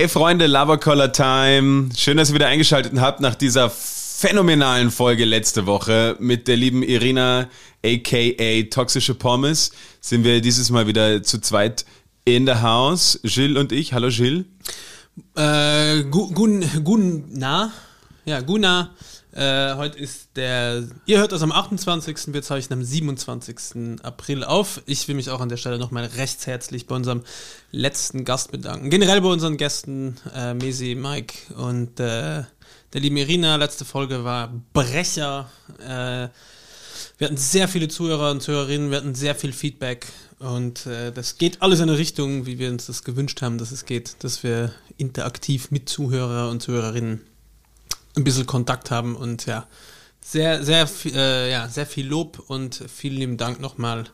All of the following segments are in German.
Hey Freunde, Lava Collar Time. Schön, dass ihr wieder eingeschaltet habt nach dieser phänomenalen Folge letzte Woche mit der lieben Irina, aka Toxische Pommes. Sind wir dieses Mal wieder zu zweit in der House. Gilles und ich. Hallo Gilles. Äh, gu, gun, gun, na? Ja, Guna. Äh, heute ist der, ihr hört das am 28. Wir zeichnen am 27. April auf. Ich will mich auch an der Stelle nochmal recht herzlich bei unserem letzten Gast bedanken. Generell bei unseren Gästen, äh, Mesi, Mike und äh, der lieben Irina. Letzte Folge war Brecher. Äh, wir hatten sehr viele Zuhörer und Zuhörerinnen, wir hatten sehr viel Feedback und äh, das geht alles in eine Richtung, wie wir uns das gewünscht haben, dass es geht, dass wir interaktiv mit Zuhörer und Zuhörerinnen ein bisschen Kontakt haben und ja, sehr, sehr, äh, ja, sehr viel Lob und vielen lieben Dank nochmal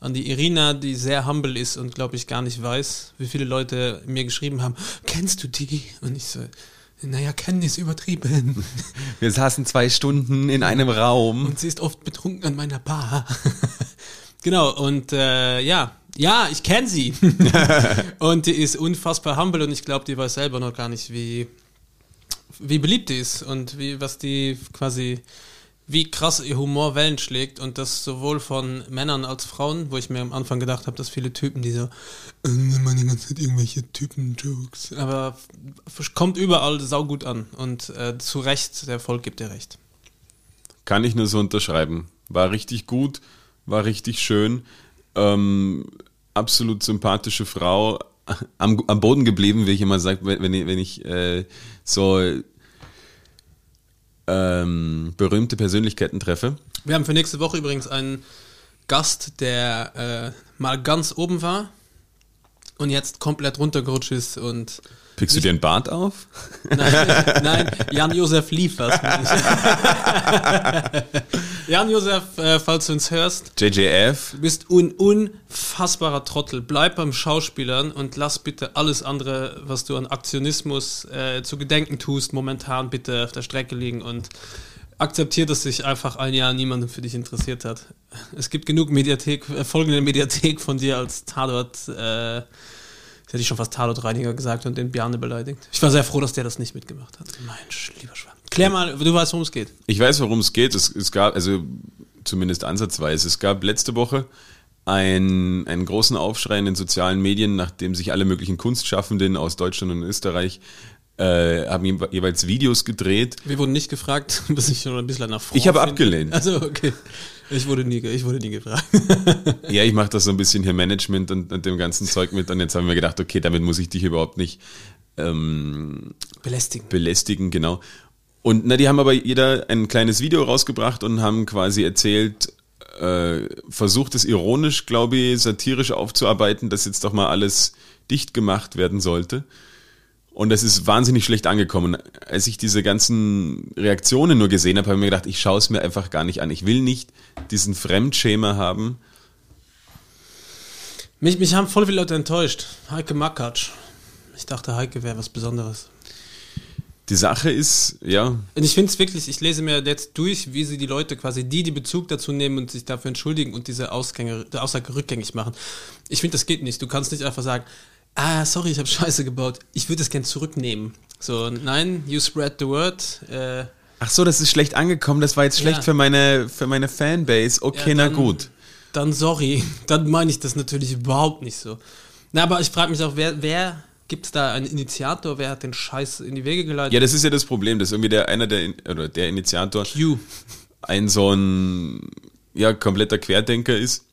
an die Irina, die sehr humble ist und glaube ich gar nicht weiß, wie viele Leute mir geschrieben haben, kennst du die? Und ich so, naja, kennen ist übertrieben. Wir saßen zwei Stunden in einem Raum. Und sie ist oft betrunken an meiner Bar. genau, und äh, ja, ja, ich kenne sie. und die ist unfassbar humble und ich glaube, die weiß selber noch gar nicht, wie, wie beliebt die ist und wie, was die quasi, wie krass ihr Humor Wellen schlägt und das sowohl von Männern als Frauen, wo ich mir am Anfang gedacht habe, dass viele Typen, die so, äh, die ganze Zeit irgendwelche Typen-Jokes, aber kommt überall saugut an und äh, zu Recht, der Erfolg gibt dir recht. Kann ich nur so unterschreiben. War richtig gut, war richtig schön, ähm, absolut sympathische Frau, am, am Boden geblieben, wie ich immer sage, wenn ich, wenn ich äh, so ähm, berühmte Persönlichkeiten treffe. Wir haben für nächste Woche übrigens einen Gast, der äh, mal ganz oben war und jetzt komplett runtergerutscht ist und Pickst du dir einen Bart auf? Nein, nein Jan-Josef liefert. Jan-Josef, äh, falls du uns hörst. JJF. Du bist ein unfassbarer Trottel. Bleib beim Schauspielern und lass bitte alles andere, was du an Aktionismus äh, zu gedenken tust, momentan bitte auf der Strecke liegen und akzeptiert, dass sich einfach ein Jahr niemand für dich interessiert hat. Es gibt genug Mediathek, äh, folgende Mediathek von dir als Tatort. Äh, hätte ich schon fast Tatortreiniger gesagt und den Bjarne beleidigt. Ich war sehr froh, dass der das nicht mitgemacht hat. Mensch, lieber Schwan. Klär mal, du weißt, worum es geht. Ich weiß, worum es geht. Es, es gab, also zumindest ansatzweise, es gab letzte Woche ein, einen großen Aufschrei in den sozialen Medien, nachdem sich alle möglichen Kunstschaffenden aus Deutschland und Österreich äh, haben jeweils Videos gedreht. Wir wurden nicht gefragt, bis ich schon ein bisschen nach Ich habe abgelehnt. Also okay. Ich wurde nie, ich wurde nie gefragt. ja, ich mache das so ein bisschen hier Management und, und, dem ganzen Zeug mit. Und jetzt haben wir gedacht, okay, damit muss ich dich überhaupt nicht ähm, belästigen. Belästigen, genau. Und na, die haben aber jeder ein kleines Video rausgebracht und haben quasi erzählt, äh, versucht es ironisch, glaube ich, satirisch aufzuarbeiten, dass jetzt doch mal alles dicht gemacht werden sollte. Und das ist wahnsinnig schlecht angekommen. Als ich diese ganzen Reaktionen nur gesehen habe, habe ich mir gedacht, ich schaue es mir einfach gar nicht an. Ich will nicht diesen Fremdschämer haben. Mich, mich haben voll viele Leute enttäuscht. Heike Makatsch. Ich dachte, Heike wäre was Besonderes. Die Sache ist, ja. Und ich finde es wirklich, ich lese mir jetzt durch, wie sie die Leute quasi, die, die Bezug dazu nehmen und sich dafür entschuldigen und diese Ausgänge, Aussage rückgängig machen. Ich finde, das geht nicht. Du kannst nicht einfach sagen, ah, sorry, ich habe Scheiße gebaut. Ich würde es gern zurücknehmen. So, nein, you spread the word. Äh, Ach so, das ist schlecht angekommen. Das war jetzt schlecht ja. für meine für meine Fanbase. Okay, ja, dann, na gut. Dann sorry. Dann meine ich das natürlich überhaupt nicht so. Na, aber ich frage mich auch, wer, wer gibt es da einen Initiator? Wer hat den Scheiß in die Wege geleitet? Ja, das ist ja das Problem, dass irgendwie der einer der oder der Initiator Q. ein so ein ja kompletter Querdenker ist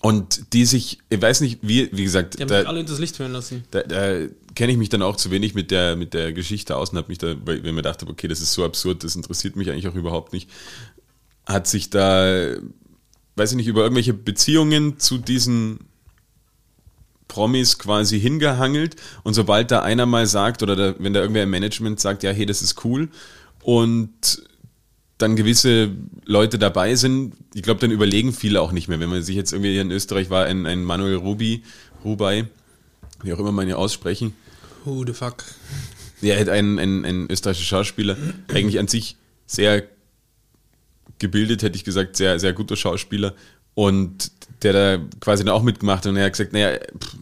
und die sich, ich weiß nicht, wie, wie gesagt. Die haben da, alle das Licht hören lassen. Da, da kenne ich mich dann auch zu wenig mit der, mit der Geschichte aus und habe mich da, weil ich mir dachte, okay, das ist so absurd, das interessiert mich eigentlich auch überhaupt nicht, hat sich da, weiß ich nicht, über irgendwelche Beziehungen zu diesen Promis quasi hingehangelt und sobald da einer mal sagt oder da, wenn da irgendwer im Management sagt, ja, hey, das ist cool und dann gewisse Leute dabei sind, ich glaube, dann überlegen viele auch nicht mehr. Wenn man sich jetzt irgendwie hier in Österreich war, ein, ein Manuel Rubi, Rubai, wie auch immer man ihn aussprechen. Who the fuck? Ja, ein, ein, ein österreichischer Schauspieler, eigentlich an sich sehr gebildet, hätte ich gesagt, sehr, sehr guter Schauspieler. und der da quasi dann auch mitgemacht hat und er hat gesagt, naja, pff,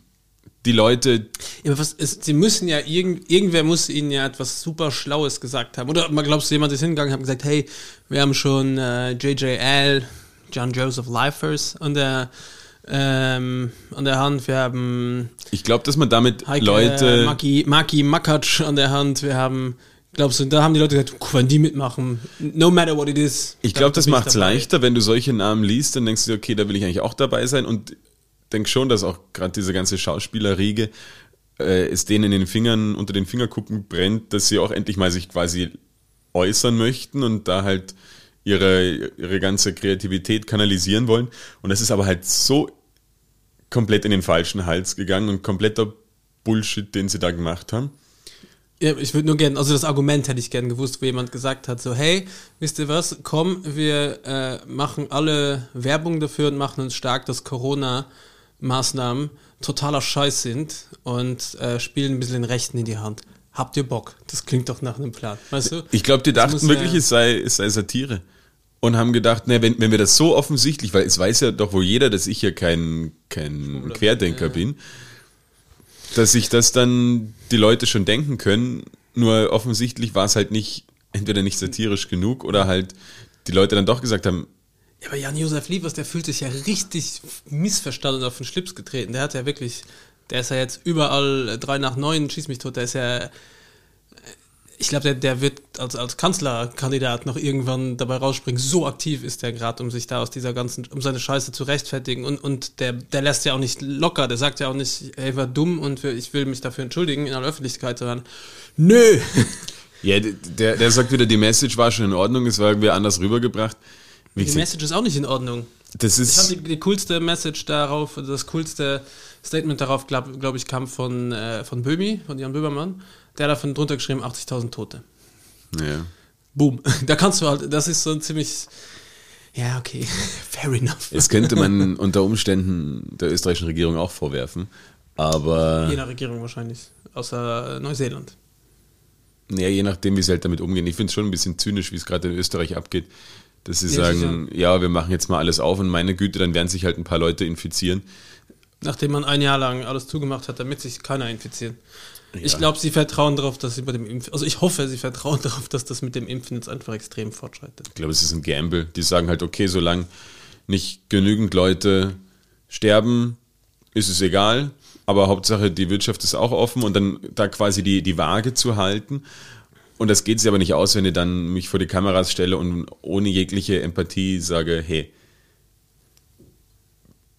die Leute, Ja, was ist, sie müssen ja, irgend, irgendwer muss ihnen ja etwas super Schlaues gesagt haben. Oder mal glaubst du, jemand ist hingegangen und hat gesagt, hey, wir haben schon äh, JJL, John Joseph Lifers an der, ähm, an der Hand, wir haben ich glaube, dass man damit Heike, Leute, Maki, Maki Makatsch an der Hand, wir haben, glaubst du, da haben die Leute gesagt, wenn die mitmachen, no matter what it is. ich glaube, da das macht es leichter, wenn du solche Namen liest, dann denkst du okay, da will ich eigentlich auch dabei sein und denk schon, dass auch gerade diese ganze Schauspielerriege äh, es denen in den Fingern, unter den Fingerkuppen brennt, dass sie auch endlich mal sich quasi äußern möchten und da halt ihre, ihre ganze Kreativität kanalisieren wollen. Und das ist aber halt so komplett in den falschen Hals gegangen und kompletter Bullshit, den sie da gemacht haben. Ja, ich würde nur gerne, also das Argument hätte ich gern gewusst, wo jemand gesagt hat, so, hey, wisst ihr was, komm, wir äh, machen alle Werbung dafür und machen uns stark, dass Corona-Maßnahmen totaler Scheiß sind und äh, spielen ein bisschen den Rechten in die Hand. Habt ihr Bock? Das klingt doch nach einem Plan, weißt du? Ich glaube, die Das dachten wirklich, ja- es sei, es sei Satire. Und haben gedacht, ne, wenn, wenn wir das so offensichtlich, weil es weiß ja doch wohl jeder, dass ich ja kein, kein Querdenker bin, dass sich das dann die Leute schon denken können. Nur offensichtlich war es halt nicht, entweder nicht satirisch genug oder halt die Leute dann doch gesagt haben, Ja, aber Jan-Josef Liefers, der fühlt sich ja richtig missverstanden auf den Schlips getreten. Der hat ja wirklich, der ist ja jetzt überall äh, drei nach neun, schieß mich tot, der ist ja, äh, ich glaube, der, der wird als, als Kanzlerkandidat noch irgendwann dabei rausspringen. So aktiv ist der gerade, um sich da aus dieser ganzen, um seine Scheiße zu rechtfertigen. Und, und der, der lässt ja auch nicht locker, der sagt ja auch nicht, ey, war dumm und ich will mich dafür entschuldigen in aller Öffentlichkeit, sondern nö. ja, der, der sagt wieder, die Message war schon in Ordnung, es war irgendwie anders rübergebracht. Wie Die gesagt, Message ist auch nicht in Ordnung. das Ich fand ist, die, die coolste Message darauf, das coolste Statement darauf, glaube glaub ich, kam von, äh, von Böhmi, von Jan Böhmermann. Der hat davon drunter geschrieben, 80.000 Tote. ja. Boom. Da kannst du halt, das ist so ein ziemlich, ja, okay, fair enough. Es könnte man unter Umständen der österreichischen Regierung auch vorwerfen, aber Je nach Regierung wahrscheinlich, außer äh, Neuseeland. ja, je nachdem, wie sie halt damit umgehen. Ich finde es schon ein bisschen zynisch, wie es gerade in Österreich abgeht, dass sie Ja, sagen, ja, wir machen jetzt mal alles auf und meine Güte, dann werden sich halt ein paar Leute infizieren. Nachdem man ein Jahr lang alles zugemacht hat, damit sich keiner infiziert. Ich glaube, sie vertrauen darauf, dass sie bei dem Impfen, also ich hoffe, sie vertrauen darauf, dass das mit dem Impfen jetzt einfach extrem fortschreitet. Ich glaube, es ist ein Gamble. Die sagen halt, okay, solange nicht genügend Leute sterben, ist es egal. Aber Hauptsache, die Wirtschaft ist auch offen und dann da quasi die, die Waage zu halten. Und das geht sich aber nicht aus, wenn ich dann mich vor die Kameras stelle und ohne jegliche Empathie sage, hey,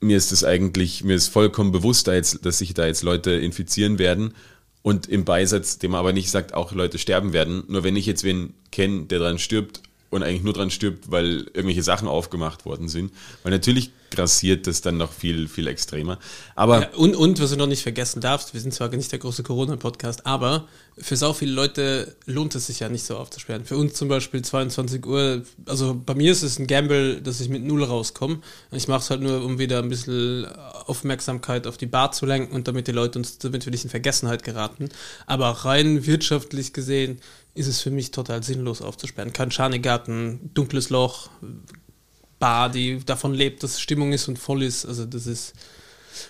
mir ist es eigentlich, mir ist vollkommen bewusst, dass sich da jetzt Leute infizieren werden und im Beisatz, dem man aber nicht sagt, auch Leute sterben werden. Nur wenn ich jetzt wen kenne, der dran stirbt und eigentlich nur dran stirbt, weil irgendwelche Sachen aufgemacht worden sind, weil natürlich grassiert das dann noch viel, viel extremer. Aber Ja, und, und, was du noch nicht vergessen darfst, wir sind zwar nicht der große Corona-Podcast, aber für so viele Leute lohnt es sich ja nicht so aufzusperren. Für uns zum Beispiel 22 Uhr, also bei mir ist es ein Gamble, dass ich mit Null rauskomme. Ich mache es halt nur, um wieder ein bisschen Aufmerksamkeit auf die Bar zu lenken und damit die Leute uns, damit wir nicht in Vergessenheit geraten. Aber rein wirtschaftlich gesehen ist es für mich total sinnlos aufzusperren. Kein Schanigarten, dunkles Loch, Bar, die davon lebt, dass Stimmung ist und voll ist. Also das ist.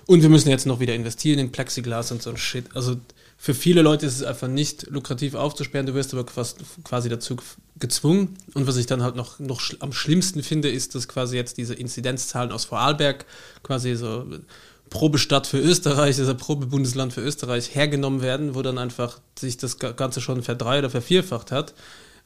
Und wir müssen jetzt noch wieder investieren in Plexiglas und so ein Shit. Also für viele Leute ist es einfach nicht lukrativ aufzusperren, du wirst aber quasi dazu gezwungen. Und was ich dann halt noch, noch am schlimmsten finde, ist, dass quasi jetzt diese Inzidenzzahlen aus Vorarlberg quasi so Probestadt für Österreich, also Probebundesland für Österreich hergenommen werden, wo dann einfach sich das Ganze schon verdrei- oder vervierfacht hat.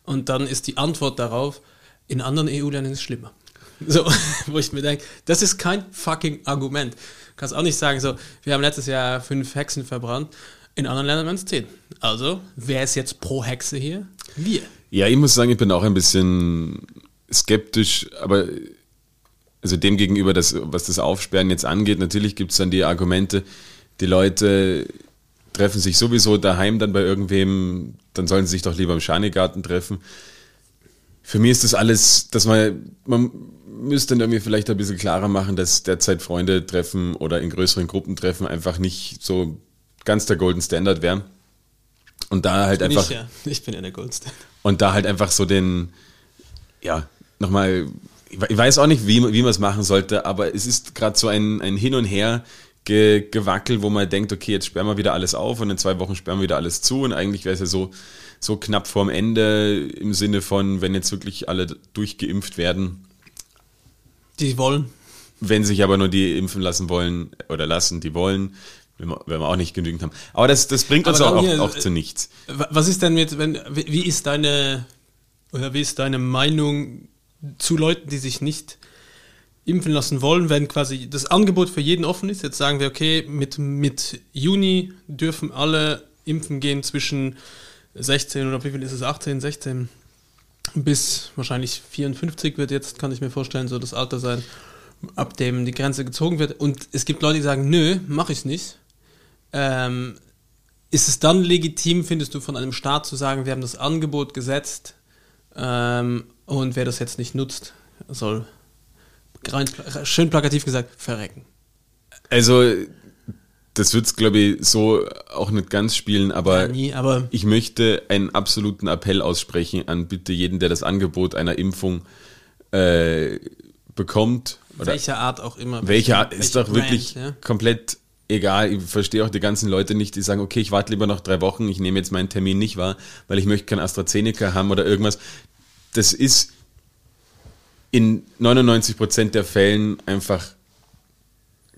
Und dann ist die Antwort darauf, in anderen EU-Ländern ist es schlimmer. So, wo ich mir denke, das ist kein fucking Argument. Kannst auch nicht sagen, so, wir haben letztes Jahr fünf Hexen verbrannt, in anderen Ländern waren es zehn. Also, wer ist jetzt pro Hexe hier? Wir. Ja, ich muss sagen, ich bin auch ein bisschen skeptisch, aber also dem gegenüber, das, was das Aufsperren jetzt angeht, natürlich gibt es dann die Argumente, die Leute treffen sich sowieso daheim dann bei irgendwem, dann sollen sie sich doch lieber im Schanigarten treffen. Für mich ist das alles, dass man, man müsste dann irgendwie vielleicht ein bisschen klarer machen, dass derzeit Freunde treffen oder in größeren Gruppen treffen einfach nicht so ganz der Golden Standard wäre. Und da halt einfach. Ich, ja. ich bin ja der Goldstein. Und da halt einfach so den, ja, nochmal ich weiß auch nicht, wie, wie man es machen sollte, aber es ist gerade so ein, ein Hin und Her ge, gewackel, wo man denkt, okay, jetzt sperren wir wieder alles auf und in zwei Wochen sperren wir wieder alles zu und eigentlich wäre es ja so, so knapp vorm Ende im Sinne von, wenn jetzt wirklich alle durchgeimpft werden. Die wollen. Wenn sich aber nur die impfen lassen wollen oder lassen, die wollen, wenn wir, wenn wir auch nicht genügend haben. Aber das, das bringt uns auch, hier, auch, zu nichts. Was ist denn mit, wenn, wie ist deine, oder wie ist deine Meinung zu Leuten, die sich nicht impfen lassen wollen, wenn quasi das Angebot für jeden offen ist? Jetzt sagen wir, okay, mit, mit Juni dürfen alle impfen gehen zwischen 16 oder wie viel ist es, 18, 16 bis wahrscheinlich 54 wird jetzt, kann ich mir vorstellen, so das Alter sein, ab dem die Grenze gezogen wird. Und es gibt Leute, die sagen, nö, mache ich nicht. Ähm, ist es dann legitim, findest du, von einem Staat zu sagen, wir haben das Angebot gesetzt ähm, und wer das jetzt nicht nutzt, soll schön plakativ gesagt verrecken? Also das wird es, glaube ich, so auch nicht ganz spielen, aber, ja, nie, aber, ich möchte einen absoluten Appell aussprechen an bitte jeden, der das Angebot einer Impfung äh, bekommt. welcher Art auch immer. Welcher Art ist doch Brand, wirklich ja? komplett egal. Ich verstehe auch die ganzen Leute nicht, die sagen, okay, ich warte lieber noch drei Wochen, ich nehme jetzt meinen Termin nicht wahr, weil ich möchte kein AstraZeneca haben oder irgendwas. Das ist in 99 Prozent der Fällen einfach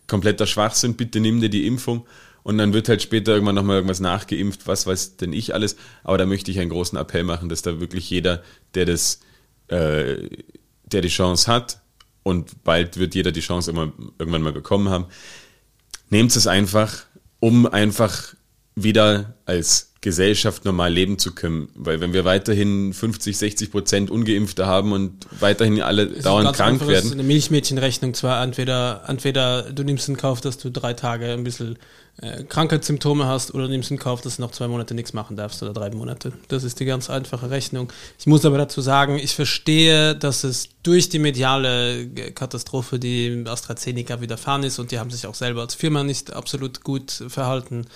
kompletter Schwachsinn, bitte nimm dir die Impfung. Und dann wird halt später irgendwann nochmal irgendwas nachgeimpft, was weiß denn ich alles. Aber da möchte ich einen großen Appell machen, dass da wirklich jeder, der das, äh, der die Chance hat, und bald wird jeder die Chance irgendwann mal bekommen haben, nehmt es einfach, um einfach wieder als Gesellschaft normal leben zu können. Weil wenn wir weiterhin 50, 60 Prozent Ungeimpfte haben und weiterhin alle dauernd krank einfach, werden. eine Milchmädchenrechnung zwar entweder, entweder du nimmst in Kauf, dass du drei Tage ein bisschen äh, Krankheitssymptome hast oder du nimmst in Kauf, dass du noch zwei Monate nichts machen darfst oder drei Monate. Das ist die ganz einfache Rechnung. Ich muss aber dazu sagen, ich verstehe, dass es durch die mediale Katastrophe, die AstraZeneca widerfahren ist und die haben sich auch selber als Firma nicht absolut gut verhalten,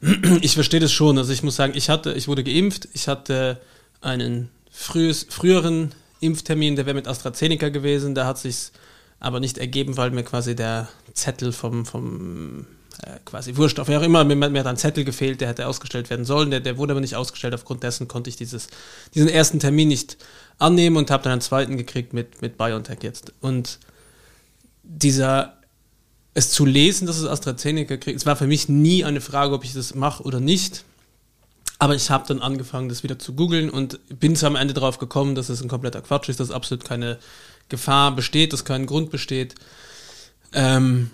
ich verstehe das schon. Also ich muss sagen, ich hatte, ich wurde geimpft, ich hatte einen frühes, früheren Impftermin, der wäre mit AstraZeneca gewesen, da hat sich aber nicht ergeben, weil mir quasi der Zettel vom, vom äh, quasi Wurscht, wer auch immer, mir, mir hat ein Zettel gefehlt, der hätte ausgestellt werden sollen, der, der wurde aber nicht ausgestellt, aufgrund dessen konnte ich dieses, diesen ersten Termin nicht annehmen und habe dann einen zweiten gekriegt mit, mit BioNTech jetzt. Und dieser es zu lesen, dass es AstraZeneca kriegt. Es war für mich nie eine Frage, ob ich das mache oder nicht. Aber ich habe dann angefangen, das wieder zu googeln und bin am Ende darauf gekommen, dass es ein kompletter Quatsch ist, dass absolut keine Gefahr besteht, dass kein Grund besteht. Ähm,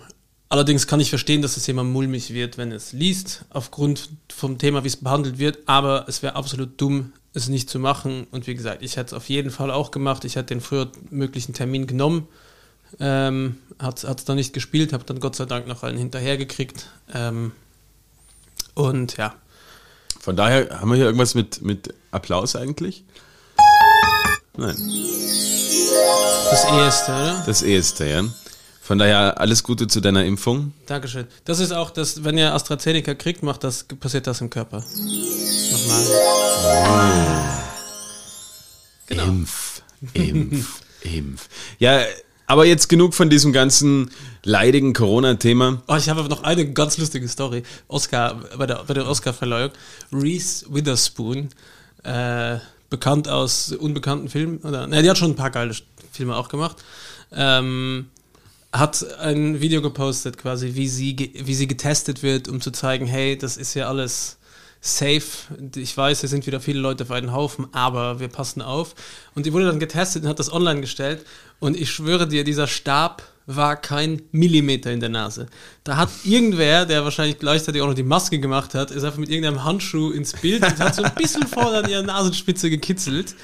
allerdings kann ich verstehen, dass es jemand mulmig wird, wenn es liest, aufgrund vom Thema, wie es behandelt wird. Aber es wäre absolut dumm, es nicht zu machen. Und wie gesagt, ich hätte es auf jeden Fall auch gemacht. Ich hätte den früher möglichen Termin genommen ähm, hat es dann nicht gespielt, habe dann Gott sei Dank noch einen hinterhergekriegt. Ähm, und ja. Von daher haben wir hier irgendwas mit, mit Applaus eigentlich? Nein. Das Eheste, oder? Das Eheste, ja. Von daher alles Gute zu deiner Impfung. Dankeschön. Das ist auch das, wenn ihr AstraZeneca kriegt, macht das, passiert das im Körper. Nochmal. Oh. Genau. Impf, Impf, Impf. Ja, aber jetzt genug von diesem ganzen leidigen Corona-Thema. Oh, ich habe noch eine ganz lustige Story. Oscar, bei der, bei der Oscar-Verleihung. Reese Witherspoon, äh, bekannt aus unbekannten Filmen, oder, ne, die hat schon ein paar geile Filme auch gemacht, ähm, hat ein Video gepostet quasi, wie sie, wie sie getestet wird, um zu zeigen, hey, das ist ja alles safe. Ich weiß, es sind wieder viele Leute auf einen Haufen, aber wir passen auf. Und die wurde dann getestet und hat das online gestellt. Und ich schwöre dir, dieser Stab war kein Millimeter in der Nase. Da hat irgendwer, der wahrscheinlich gleichzeitig auch noch die Maske gemacht hat, ist einfach mit irgendeinem Handschuh ins Bild und hat so ein bisschen vor an ihrer Nasenspitze gekitzelt.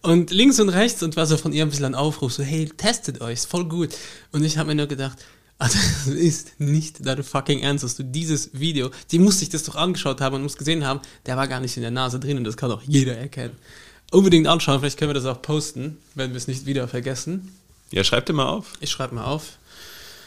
Und links und rechts und war so von ihr ein bisschen ein Aufruf, so, hey, testet euch, ist voll gut. Und ich habe mir nur gedacht, also, das ist nicht dein fucking Ernst, dass du dieses Video, die muss sich das doch angeschaut haben und muss gesehen haben, der war gar nicht in der Nase drin und das kann auch jeder erkennen. Unbedingt anschauen, vielleicht können wir das auch posten, wenn wir es nicht wieder vergessen. Ja, schreib dir mal auf. Ich schreibe mal auf.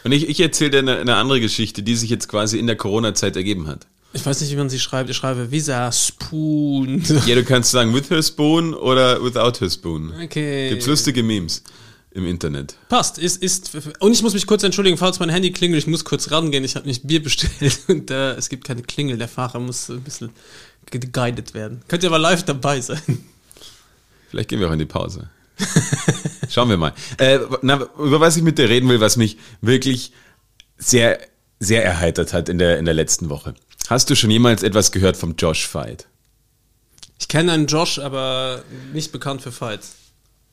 Und ich, ich erzähle dir eine, eine, andere Geschichte, die sich jetzt quasi in der Corona-Zeit ergeben hat. Ich weiß nicht, wie man sie schreibt. Ich schreibe Visa Spoon. Ja, du kannst sagen with her spoon oder without her spoon. Okay. Gibt's lustige Memes. Im Internet. Passt. Ist, ist, und ich muss mich kurz entschuldigen, falls mein Handy klingelt. Ich muss kurz rangehen. Ich habe nicht Bier bestellt und äh, es gibt keine Klingel. Der Fahrer muss ein bisschen geguided werden. Könnt ihr aber live dabei sein. Vielleicht gehen wir auch in die Pause. Schauen wir mal. Äh, na, über was ich mit dir reden will, was mich wirklich sehr, sehr erheitert hat in der, in der letzten Woche. Hast du schon jemals etwas gehört vom Josh Fight? Ich kenne einen Josh, aber nicht bekannt für Fights.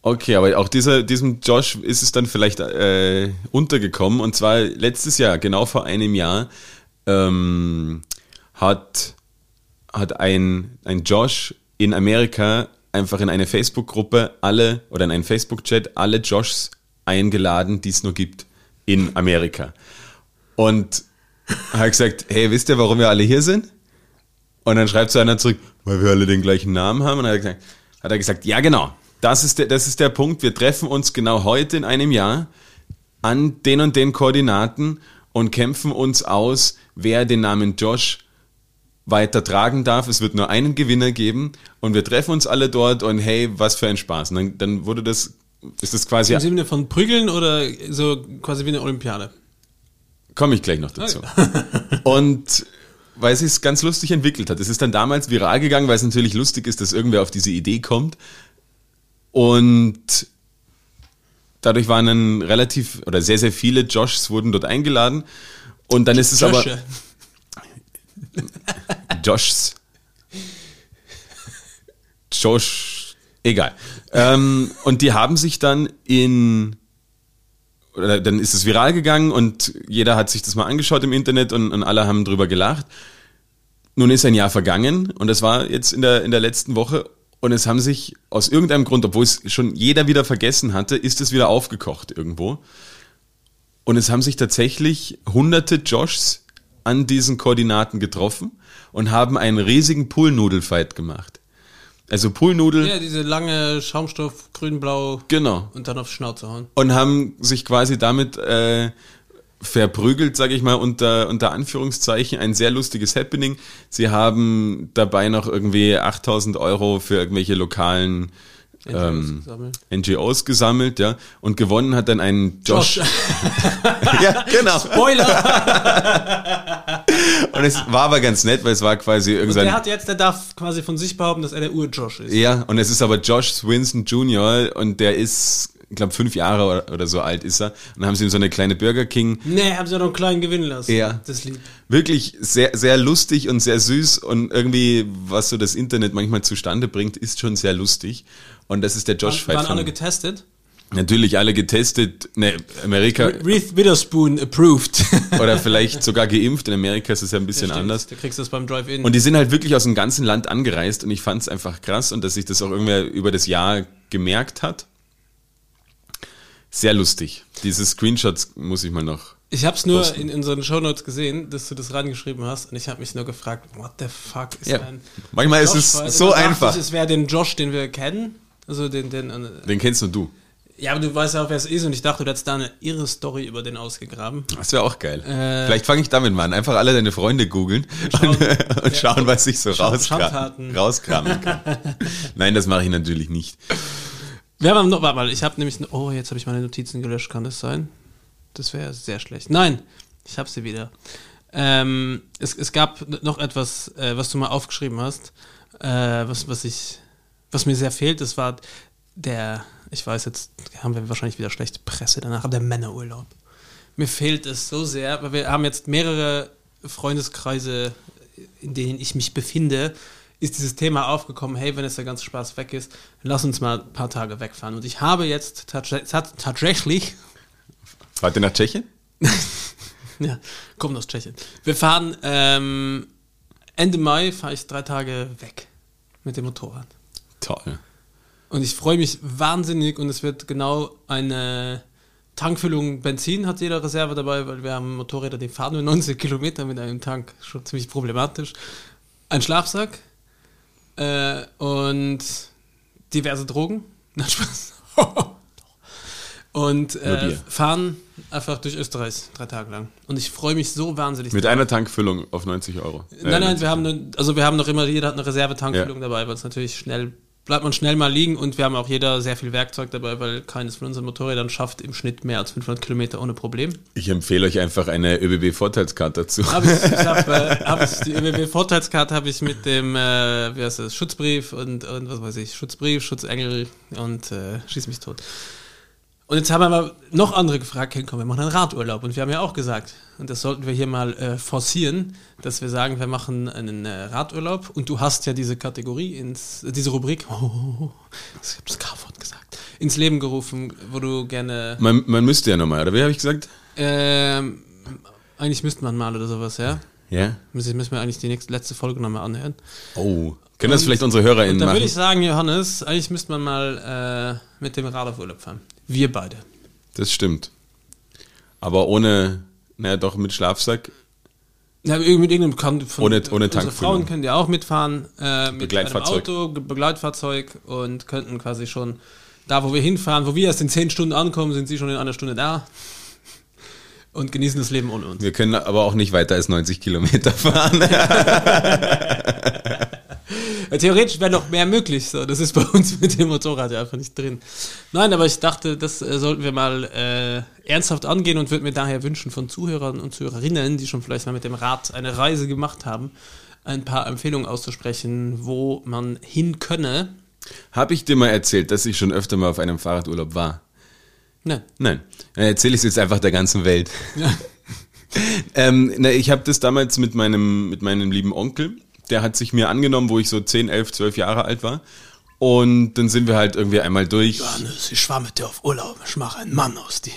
Okay, aber auch dieser, diesem Josh ist es dann vielleicht äh, untergekommen. Und zwar letztes Jahr, genau vor einem Jahr, ähm, hat, hat ein, ein Josh in Amerika einfach in eine Facebook-Gruppe alle oder in einen Facebook-Chat alle Joshs eingeladen, die es nur gibt in Amerika. Und hat gesagt, hey, wisst ihr, warum wir alle hier sind? Und dann schreibt so einer zurück, weil wir alle den gleichen Namen haben. Und dann hat er gesagt, hat er gesagt ja genau, das ist, der, das ist der Punkt. Wir treffen uns genau heute in einem Jahr an den und den Koordinaten und kämpfen uns aus, wer den Namen Josh weiter tragen darf. Es wird nur einen Gewinner geben und wir treffen uns alle dort und hey, was für ein Spaß. Und dann, dann wurde das, ist das quasi. Im Sinne von Prügeln oder so quasi wie eine Olympiade? Komme ich gleich noch dazu. Okay. und weil es sich ganz lustig entwickelt hat. Es ist dann damals viral gegangen, weil es natürlich lustig ist, dass irgendwer auf diese Idee kommt. Und dadurch waren dann relativ oder sehr, sehr viele Joshs wurden dort eingeladen. Und dann ist es Josh. aber. Joshs. Josh. Egal. Ähm, und die haben sich dann in. Oder dann ist es viral gegangen und jeder hat sich das mal angeschaut im Internet und, und alle haben drüber gelacht. Nun ist ein Jahr vergangen und das war jetzt in der, in der letzten Woche und es haben sich aus irgendeinem Grund, obwohl es schon jeder wieder vergessen hatte, ist es wieder aufgekocht irgendwo. Und es haben sich tatsächlich hunderte Joshs an diesen Koordinaten getroffen und haben einen riesigen Poolnudelfight gemacht. Also Poolnudel. Ja, diese lange Schaumstoff, grün-blau. Genau. Und dann auf Schnauze hauen. Und haben sich quasi damit äh, verprügelt, sage ich mal, unter, unter Anführungszeichen. Ein sehr lustiges Happening. Sie haben dabei noch irgendwie 8000 Euro für irgendwelche lokalen NGOs, ähm, gesammelt. NGOs gesammelt, ja. Und gewonnen hat dann ein Josh. Josh. ja, genau. Spoiler! und es war aber ganz nett, weil es war quasi irgendein. Der hat jetzt, der darf quasi von sich behaupten, dass er der Ur-Josh ist. Ja, und es ist aber Josh Swinson Jr. und der ist ich glaube, fünf Jahre oder, so alt ist er. Und dann haben sie ihm so eine kleine Burger King. Nee, haben sie noch einen kleinen gewinnen lassen. Ja. Das Lied. Wirklich sehr, sehr lustig und sehr süß und irgendwie, was so das Internet manchmal zustande bringt, ist schon sehr lustig. Und das ist der Josh Fight. Waren alle getestet? Natürlich alle getestet. Ne, Amerika. Reese Witherspoon approved. oder vielleicht sogar geimpft. In Amerika ist es ja ein bisschen ja, anders. Da kriegst du das beim Drive-In. Und die sind halt wirklich aus dem ganzen Land angereist und ich fand es einfach krass und dass sich das auch irgendwer über das Jahr gemerkt hat. Sehr lustig. Diese Screenshots muss ich mal noch. Ich habe es nur in unseren Shownotes gesehen, dass du das reingeschrieben hast und ich habe mich nur gefragt, what the fuck ist ja. ein Manchmal Josh ist es so einfach. Ich, es wäre den Josh, den wir kennen. Also den, den, äh, den kennst nur du. Ja, aber du weißt ja auch, wer es ist und ich dachte, du hättest da eine irre Story über den ausgegraben. Das wäre auch geil. Äh, Vielleicht fange ich damit mal an. Einfach alle deine Freunde googeln und schauen, und, und schauen was ich so rauskramen, rauskramen kann. Nein, das mache ich natürlich nicht. Wir haben noch, weil ich habe nämlich, oh, jetzt habe ich meine Notizen gelöscht, kann das sein? Das wäre sehr schlecht. Nein, ich habe sie wieder. Ähm, es, es gab noch etwas, äh, was du mal aufgeschrieben hast, äh, was, was ich, was mir sehr fehlt. Das war der, ich weiß jetzt, haben wir wahrscheinlich wieder schlechte Presse danach, der Männerurlaub. Mir fehlt es so sehr, weil wir haben jetzt mehrere Freundeskreise, in denen ich mich befinde, ist dieses Thema aufgekommen, hey, wenn jetzt der ganze Spaß weg ist, lass uns mal ein paar Tage wegfahren. Und ich habe jetzt tatsächlich... Fahrt ihr nach Tschechien? ja, kommt aus Tschechien. Wir fahren ähm, Ende Mai, fahre ich drei Tage weg mit dem Motorrad. Toll. Und ich freue mich wahnsinnig und es wird genau eine Tankfüllung Benzin hat jeder Reserve dabei, weil wir haben Motorräder, die fahren nur 90 Kilometer mit einem Tank, schon ziemlich problematisch. Ein Schlafsack, äh, und diverse Drogen. Na, Spaß. und äh, fahren einfach durch Österreich drei Tage lang. Und ich freue mich so wahnsinnig. Mit einer Tankfüllung auf 90 Euro. Nein, nein, wir haben, ne, also wir haben noch immer, jeder hat eine Reservetankfüllung ja. dabei, weil es natürlich schnell bleibt man schnell mal liegen und wir haben auch jeder sehr viel Werkzeug dabei, weil keines von unseren Motorrädern schafft im Schnitt mehr als 500 Kilometer ohne Problem. Ich empfehle euch einfach eine ÖBB-Vorteilskarte dazu. Hab ich, ich hab, äh, hab ich, die ÖBB-Vorteilskarte habe ich mit dem, äh, wie heißt das, Schutzbrief und, und was weiß ich, Schutzbrief, Schutzengel und äh, schieß mich tot. Und jetzt haben aber noch andere gefragt, hey, komm, wir machen einen Radurlaub. Und wir haben ja auch gesagt, und das sollten wir hier mal äh, forcieren, dass wir sagen, wir machen einen äh, Radurlaub. Und du hast ja diese Kategorie, ins, äh, diese Rubrik, oh, oh, oh, ich habe das K-Wort gesagt, ins Leben gerufen, wo du gerne... Man, man müsste ja nochmal, oder wie habe ich gesagt? Ähm, eigentlich müsste man mal oder sowas, ja? Ja. Müssen müssen wir eigentlich die nächste, letzte Folge nochmal anhören. Oh. Können das vielleicht unsere HörerInnen Und machen? würde ich sagen, Johannes, eigentlich müsste man mal äh, mit dem Rad auf Urlaub fahren. Wir beide. Das stimmt. Aber ohne, naja, doch mit Schlafsack. Ja, mit irgendeinem kann von Ohne- ohne unsere. Frauen können ja auch mitfahren äh, mit Begleitfahrzeug. einem Auto, Begleitfahrzeug und könnten quasi schon da, wo wir hinfahren, wo wir erst in zehn Stunden ankommen, sind sie schon in einer Stunde da und genießen das Leben ohne uns. Wir können aber auch nicht weiter als 90 Kilometer fahren. Theoretisch wäre noch mehr möglich, so. Das ist bei uns mit dem Motorrad ja einfach nicht drin. Nein, aber ich dachte, das äh, sollten wir mal äh, ernsthaft angehen und würde mir daher wünschen von Zuhörern und Zuhörerinnen, die schon vielleicht mal mit dem Rad eine Reise gemacht haben, ein paar Empfehlungen auszusprechen, wo man hin könne. Habe ich dir mal erzählt, dass ich schon öfter mal auf einem Fahrradurlaub war? Ne. Nein. Dann erzähle ich es jetzt einfach der ganzen Welt. Ja. Ähm, na, ich habe das damals mit meinem, mit meinem lieben Onkel, der hat sich mir angenommen, wo ich so 10, 11, 12 Jahre alt war. Und dann sind wir halt irgendwie einmal durch. Johannes, ich war mit dir auf Urlaub, ich mache einen Mann aus dir.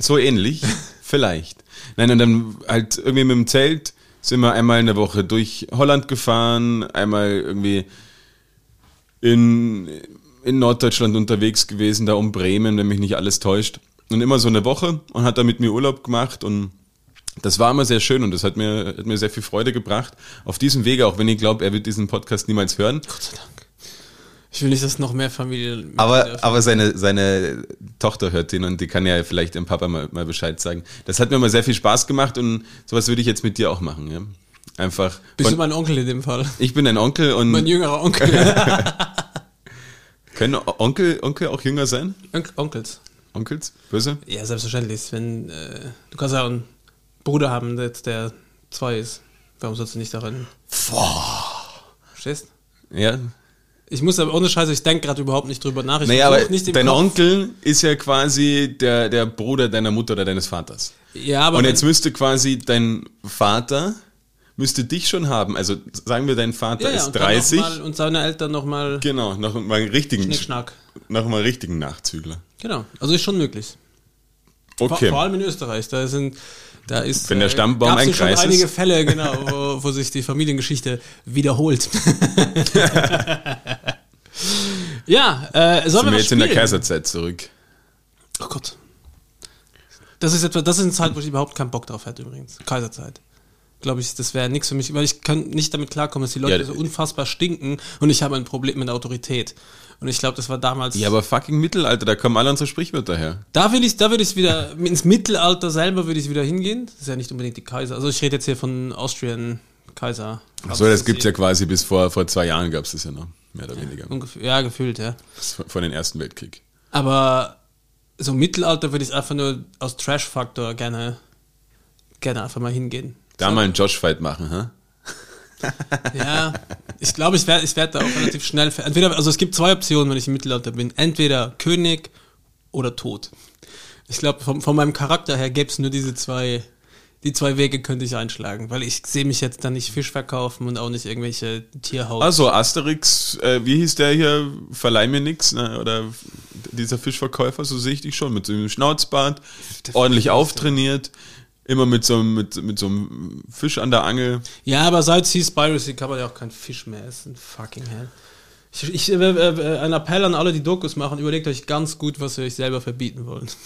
So ähnlich, vielleicht. Nein, und dann halt irgendwie mit dem Zelt sind wir einmal eine Woche durch Holland gefahren, einmal irgendwie in, in Norddeutschland unterwegs gewesen, da um Bremen, wenn mich nicht alles täuscht. Und immer so eine Woche und hat da mit mir Urlaub gemacht und das war immer sehr schön und das hat mir, hat mir sehr viel Freude gebracht. Auf diesem Wege, auch wenn ich glaube, er wird diesen Podcast niemals hören. Gott sei Dank. Ich will nicht, dass noch mehr Familien. Aber, aber seine, seine Tochter hört den und die kann ja vielleicht dem Papa mal, mal Bescheid sagen. Das hat mir mal sehr viel Spaß gemacht und sowas würde ich jetzt mit dir auch machen. Ja? Einfach. Bist du mein Onkel in dem Fall? ich bin ein Onkel und Mein jüngerer Onkel. können Onkel, Onkel auch jünger sein? Onk Onkels. Onkels? Böse? Ja, selbstverständlich. Wenn, äh, du kannst ja auch einen Bruder haben, der, der zwei ist. Warum sollst du nicht daran? Verstehst? Ja. Ich muss aber ohne Scheiße, ich denke gerade überhaupt nicht drüber nach. Ich Naja, aber dein Kopf- Onkel ist ja quasi der, der Bruder deiner Mutter oder deines Vaters. Ja, aber und jetzt müsste quasi dein Vater müsste dich schon haben. Also sagen wir, dein Vater ja, ja, ist und dann 30. noch mal, und seine Eltern nochmal Genau, noch mal einen richtigen, Schnickschnack. noch mal einen richtigen Nachzügler. Genau. Also ist schon möglich. Vor, Okay. vor allem in Österreich. Da sind, da ist. Wenn der Stammbaum gab's ein ja schon Kreis ist. einige Fälle, genau, wo, wo sich die Familiengeschichte wiederholt. ja, äh, sollen Sind wir wir jetzt in der spielen? Kaiserzeit zurück? Oh Gott. Das ist etwa, das ist eine Zeit, wo ich überhaupt keinen Bock drauf hätte übrigens. Kaiserzeit. Glaube ich, das wäre nichts für mich, weil ich kann nicht damit klarkommen, dass die Leute Ja, so unfassbar stinken und ich habe ein Problem mit Autorität. Und ich glaube, das war damals. Ja, aber fucking Mittelalter, da kommen alle unsere Sprichwörter her. Da will ich, da würde ich wieder, ins Mittelalter selber würde ich wieder hingehen. Das ist ja nicht unbedingt die Kaiser. Also ich rede jetzt hier von Austrian Kaiser. Achso, das gibt's ja quasi bis vor, vor zwei Jahren gab's das ja noch. Mehr oder weniger. Ungefähr, ja, gefühlt, ja. Vor den Ersten Weltkrieg. Aber so Mittelalter würde ich einfach nur aus Trash-Faktor gerne, gerne einfach mal hingehen. Da mal einen Josh-Fight machen, hä? Ja, ich glaube, ich werde ich werd da auch relativ schnell. Entweder, also es gibt zwei Optionen, wenn ich im Mittelalter bin. Entweder König oder Tod. Ich glaube, von, von meinem Charakter her gäbe es nur diese zwei, die zwei Wege könnte ich einschlagen, weil ich sehe mich jetzt dann nicht Fisch verkaufen und auch nicht irgendwelche Tierhaut. Also Asterix, äh, wie hieß der hier? Verleih mir nix, ne? oder dieser Fischverkäufer, so sehe ich dich schon, mit so einem Schnauzbart, ordentlich auftrainiert, immer mit so, einem- mit, mit so einem Fisch an der Angel. ja, aber seit Seaspiracy kann man ja auch kein Fisch mehr essen. Fucking hell. Ich, ich, äh, äh, ein Appell an alle, die Dokus machen, überlegt euch ganz gut, was ihr euch selber verbieten wollt.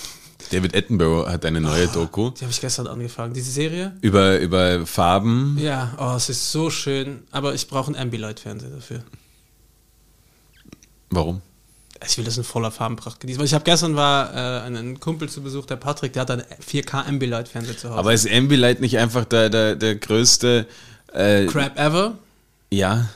David Attenborough hat eine neue Ah. Doku Die habe ich gestern angefangen. Diese Serie? über, über Farben. Ja, oh, es ist so schön, aber ich brauche einen Ambilight-Fernseher dafür. Warum? Ich will das in voller Farbenpracht genießen. Weil ich habe gestern war äh, einen Kumpel zu Besuch, der Patrick, der hat einen 4K Ambilight-Fernseher zu Hause. Aber ist Ambilight nicht einfach der, der, der größte, äh, Crap ever. ja,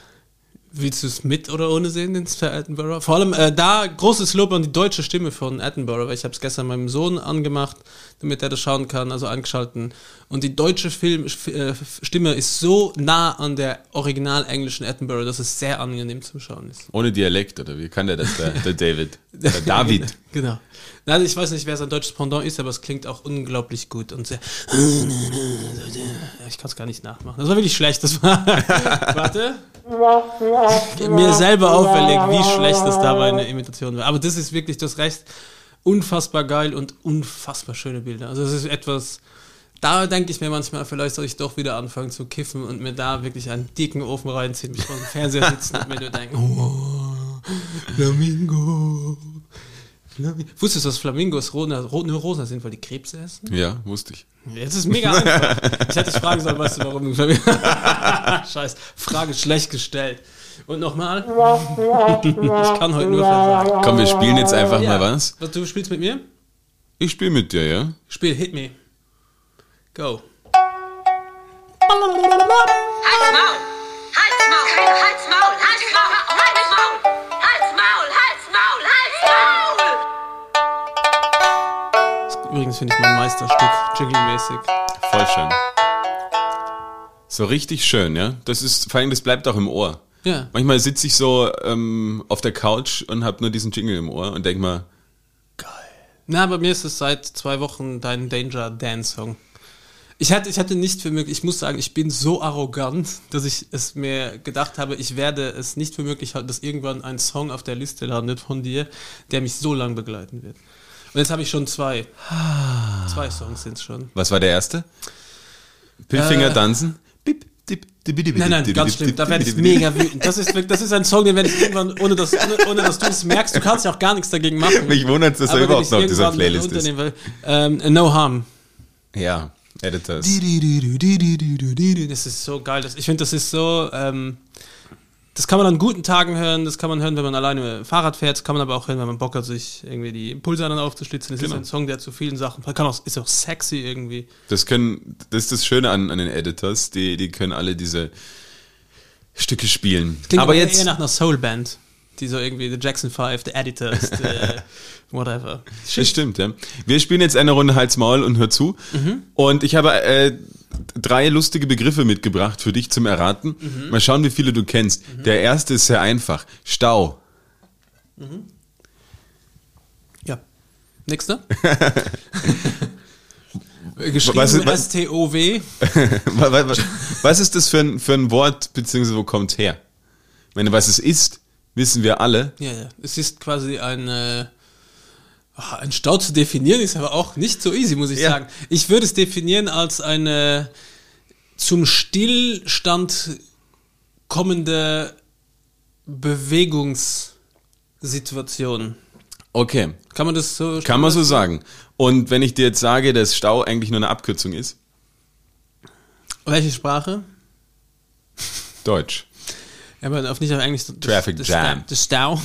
Willst du es mit oder ohne sehen, den Sir Attenborough? Vor allem äh, da großes Lob an die deutsche Stimme von Attenborough, weil ich habe es gestern meinem Sohn angemacht, damit er das schauen kann, also eingeschalten. Und die deutsche Film, äh, Stimme ist so nah an der original englischen Attenborough, dass es sehr angenehm zum Schauen ist. Ohne Dialekt, oder wie kann der das, der, der David? Der David. genau. Nein, ich weiß nicht, wer sein deutsches Pendant ist, aber es klingt auch unglaublich gut und sehr. Ich kann es gar nicht nachmachen. Das war wirklich schlecht. Das war. Warte. Mir selber auffällig, wie schlecht das da meine Imitation war. Aber das ist wirklich das recht unfassbar geil und unfassbar schöne Bilder. Also, es ist etwas. Da denke ich mir manchmal, vielleicht soll ich doch wieder anfangen zu kiffen und mir da wirklich einen dicken Ofen reinziehen, mich vor dem Fernseher sitzen und mir nur denken, oh, Flamingo. Flamingo. Wusstest du, dass Flamingos rosa, nur rosa sind, weil die Krebse essen? Ja, wusste ich. Jetzt ist mega einfach. Ich hätte dich fragen sollen, weißt du, warum du Flamingo. Scheiß, Frage schlecht gestellt. Und nochmal. ich kann heute nur versagen. Komm, wir spielen jetzt einfach ja. mal was. Du spielst mit mir? Ich spiele mit dir, ja. Spiel, hit me. Go. Halt's Maul! Halt's Maul! Halt's Maul! Halt's Maul! Halt's Maul! Halt's Maul! Halt's Maul! Halt's Maul! Übrigens finde ich mein Meisterstück, Jingle-mäßig. Voll schön. So richtig schön, ja. Das ist, vor allem, das bleibt auch im Ohr. Ja. Manchmal sitze ich so ähm, auf der Couch und habe nur diesen Jingle im Ohr und denke mal, geil. Na, bei mir ist es seit zwei Wochen dein Danger Dance Song. Ich hatte, ich hatte nicht für möglich, ich muss sagen, ich bin so arrogant, dass ich es mir gedacht habe, ich werde es nicht für möglich halten, dass irgendwann ein Song auf der Liste landet von dir, der mich so lang begleiten wird. Und jetzt habe ich schon zwei. zwei Songs sind es schon. Was war der erste? Pilfinger äh, Dansen? Nein, nein, ganz schlimm. Da werde ich mega wütend. Das ist, das ist ein Song, den werde ich irgendwann, ohne dass, ohne, ohne dass du es merkst, du kannst ja auch gar nichts dagegen machen. Mich wundert, dass er überhaupt noch auf dieser Playlist ist. Will, ähm, no Harm. Ja. Editors. Das ist so geil. ich finde, das ist so. Ähm, das kann man an guten Tagen hören, das kann man hören, wenn man alleine Fahrrad fährt, das kann man aber auch hören, wenn man Bock hat, sich irgendwie die Impulse dann aufzuschlitzen. Das genau. ist ein Song, der zu vielen Sachen kann auch, ist auch sexy irgendwie. Das können, das ist das Schöne an, an den Editors, die, die können alle diese Stücke spielen. Klingt aber jetzt eher nach einer Soulband die so irgendwie The Jackson 5, The Editors, the whatever. Das stimmt, ja. Wir spielen jetzt eine Runde Hals Maul und hör zu. Mhm. Und ich habe äh, drei lustige Begriffe mitgebracht für dich zum Erraten. Mhm. Mal schauen, wie viele du kennst. Mhm. Der erste ist sehr einfach. Stau. Mhm. Ja. Nächster. Geschrieben was ist, S-T-O-W. was ist das für ein, für ein Wort, beziehungsweise wo kommt es her? Ich meine, was es ist, wissen wir alle. Ja, ja. Es ist quasi ein, äh, ein Stau zu definieren, ist aber auch nicht so easy, muss ich ja. sagen. Ich würde es definieren als eine zum Stillstand kommende Bewegungssituation. Okay. Kann man das so Kann man so sagen. Und wenn ich dir jetzt sage, dass Stau eigentlich nur eine Abkürzung ist? Welche Sprache? Deutsch. Ja, aber auf nicht auf Englisch. Traffic das, Jam. Das Stau.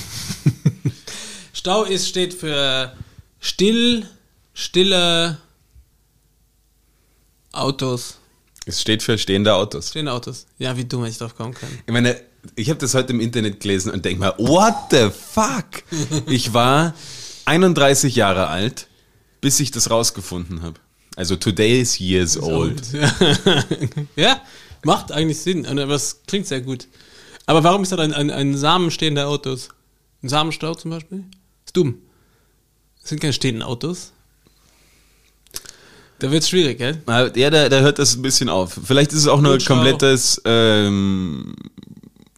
Stau ist, steht für still, stille Autos. Es steht für stehende Autos. Stehende Autos. Ja, wie dumm hätte ich drauf kommen können. Ich meine, ich habe das heute im Internet gelesen und denke mal, what the fuck? ich war 31 Jahre alt, bis ich das rausgefunden habe. Also today is years old. ja, macht eigentlich Sinn. Aber es klingt sehr gut. Aber warum ist das ein, ein, ein Samen stehender Autos? Ein Samenstau zum Beispiel? Ist dumm. Das sind keine stehenden Autos. Da wird es schwierig, gell? Ja, da, da hört das ein bisschen auf. Vielleicht ist es auch nur komplettes ähm,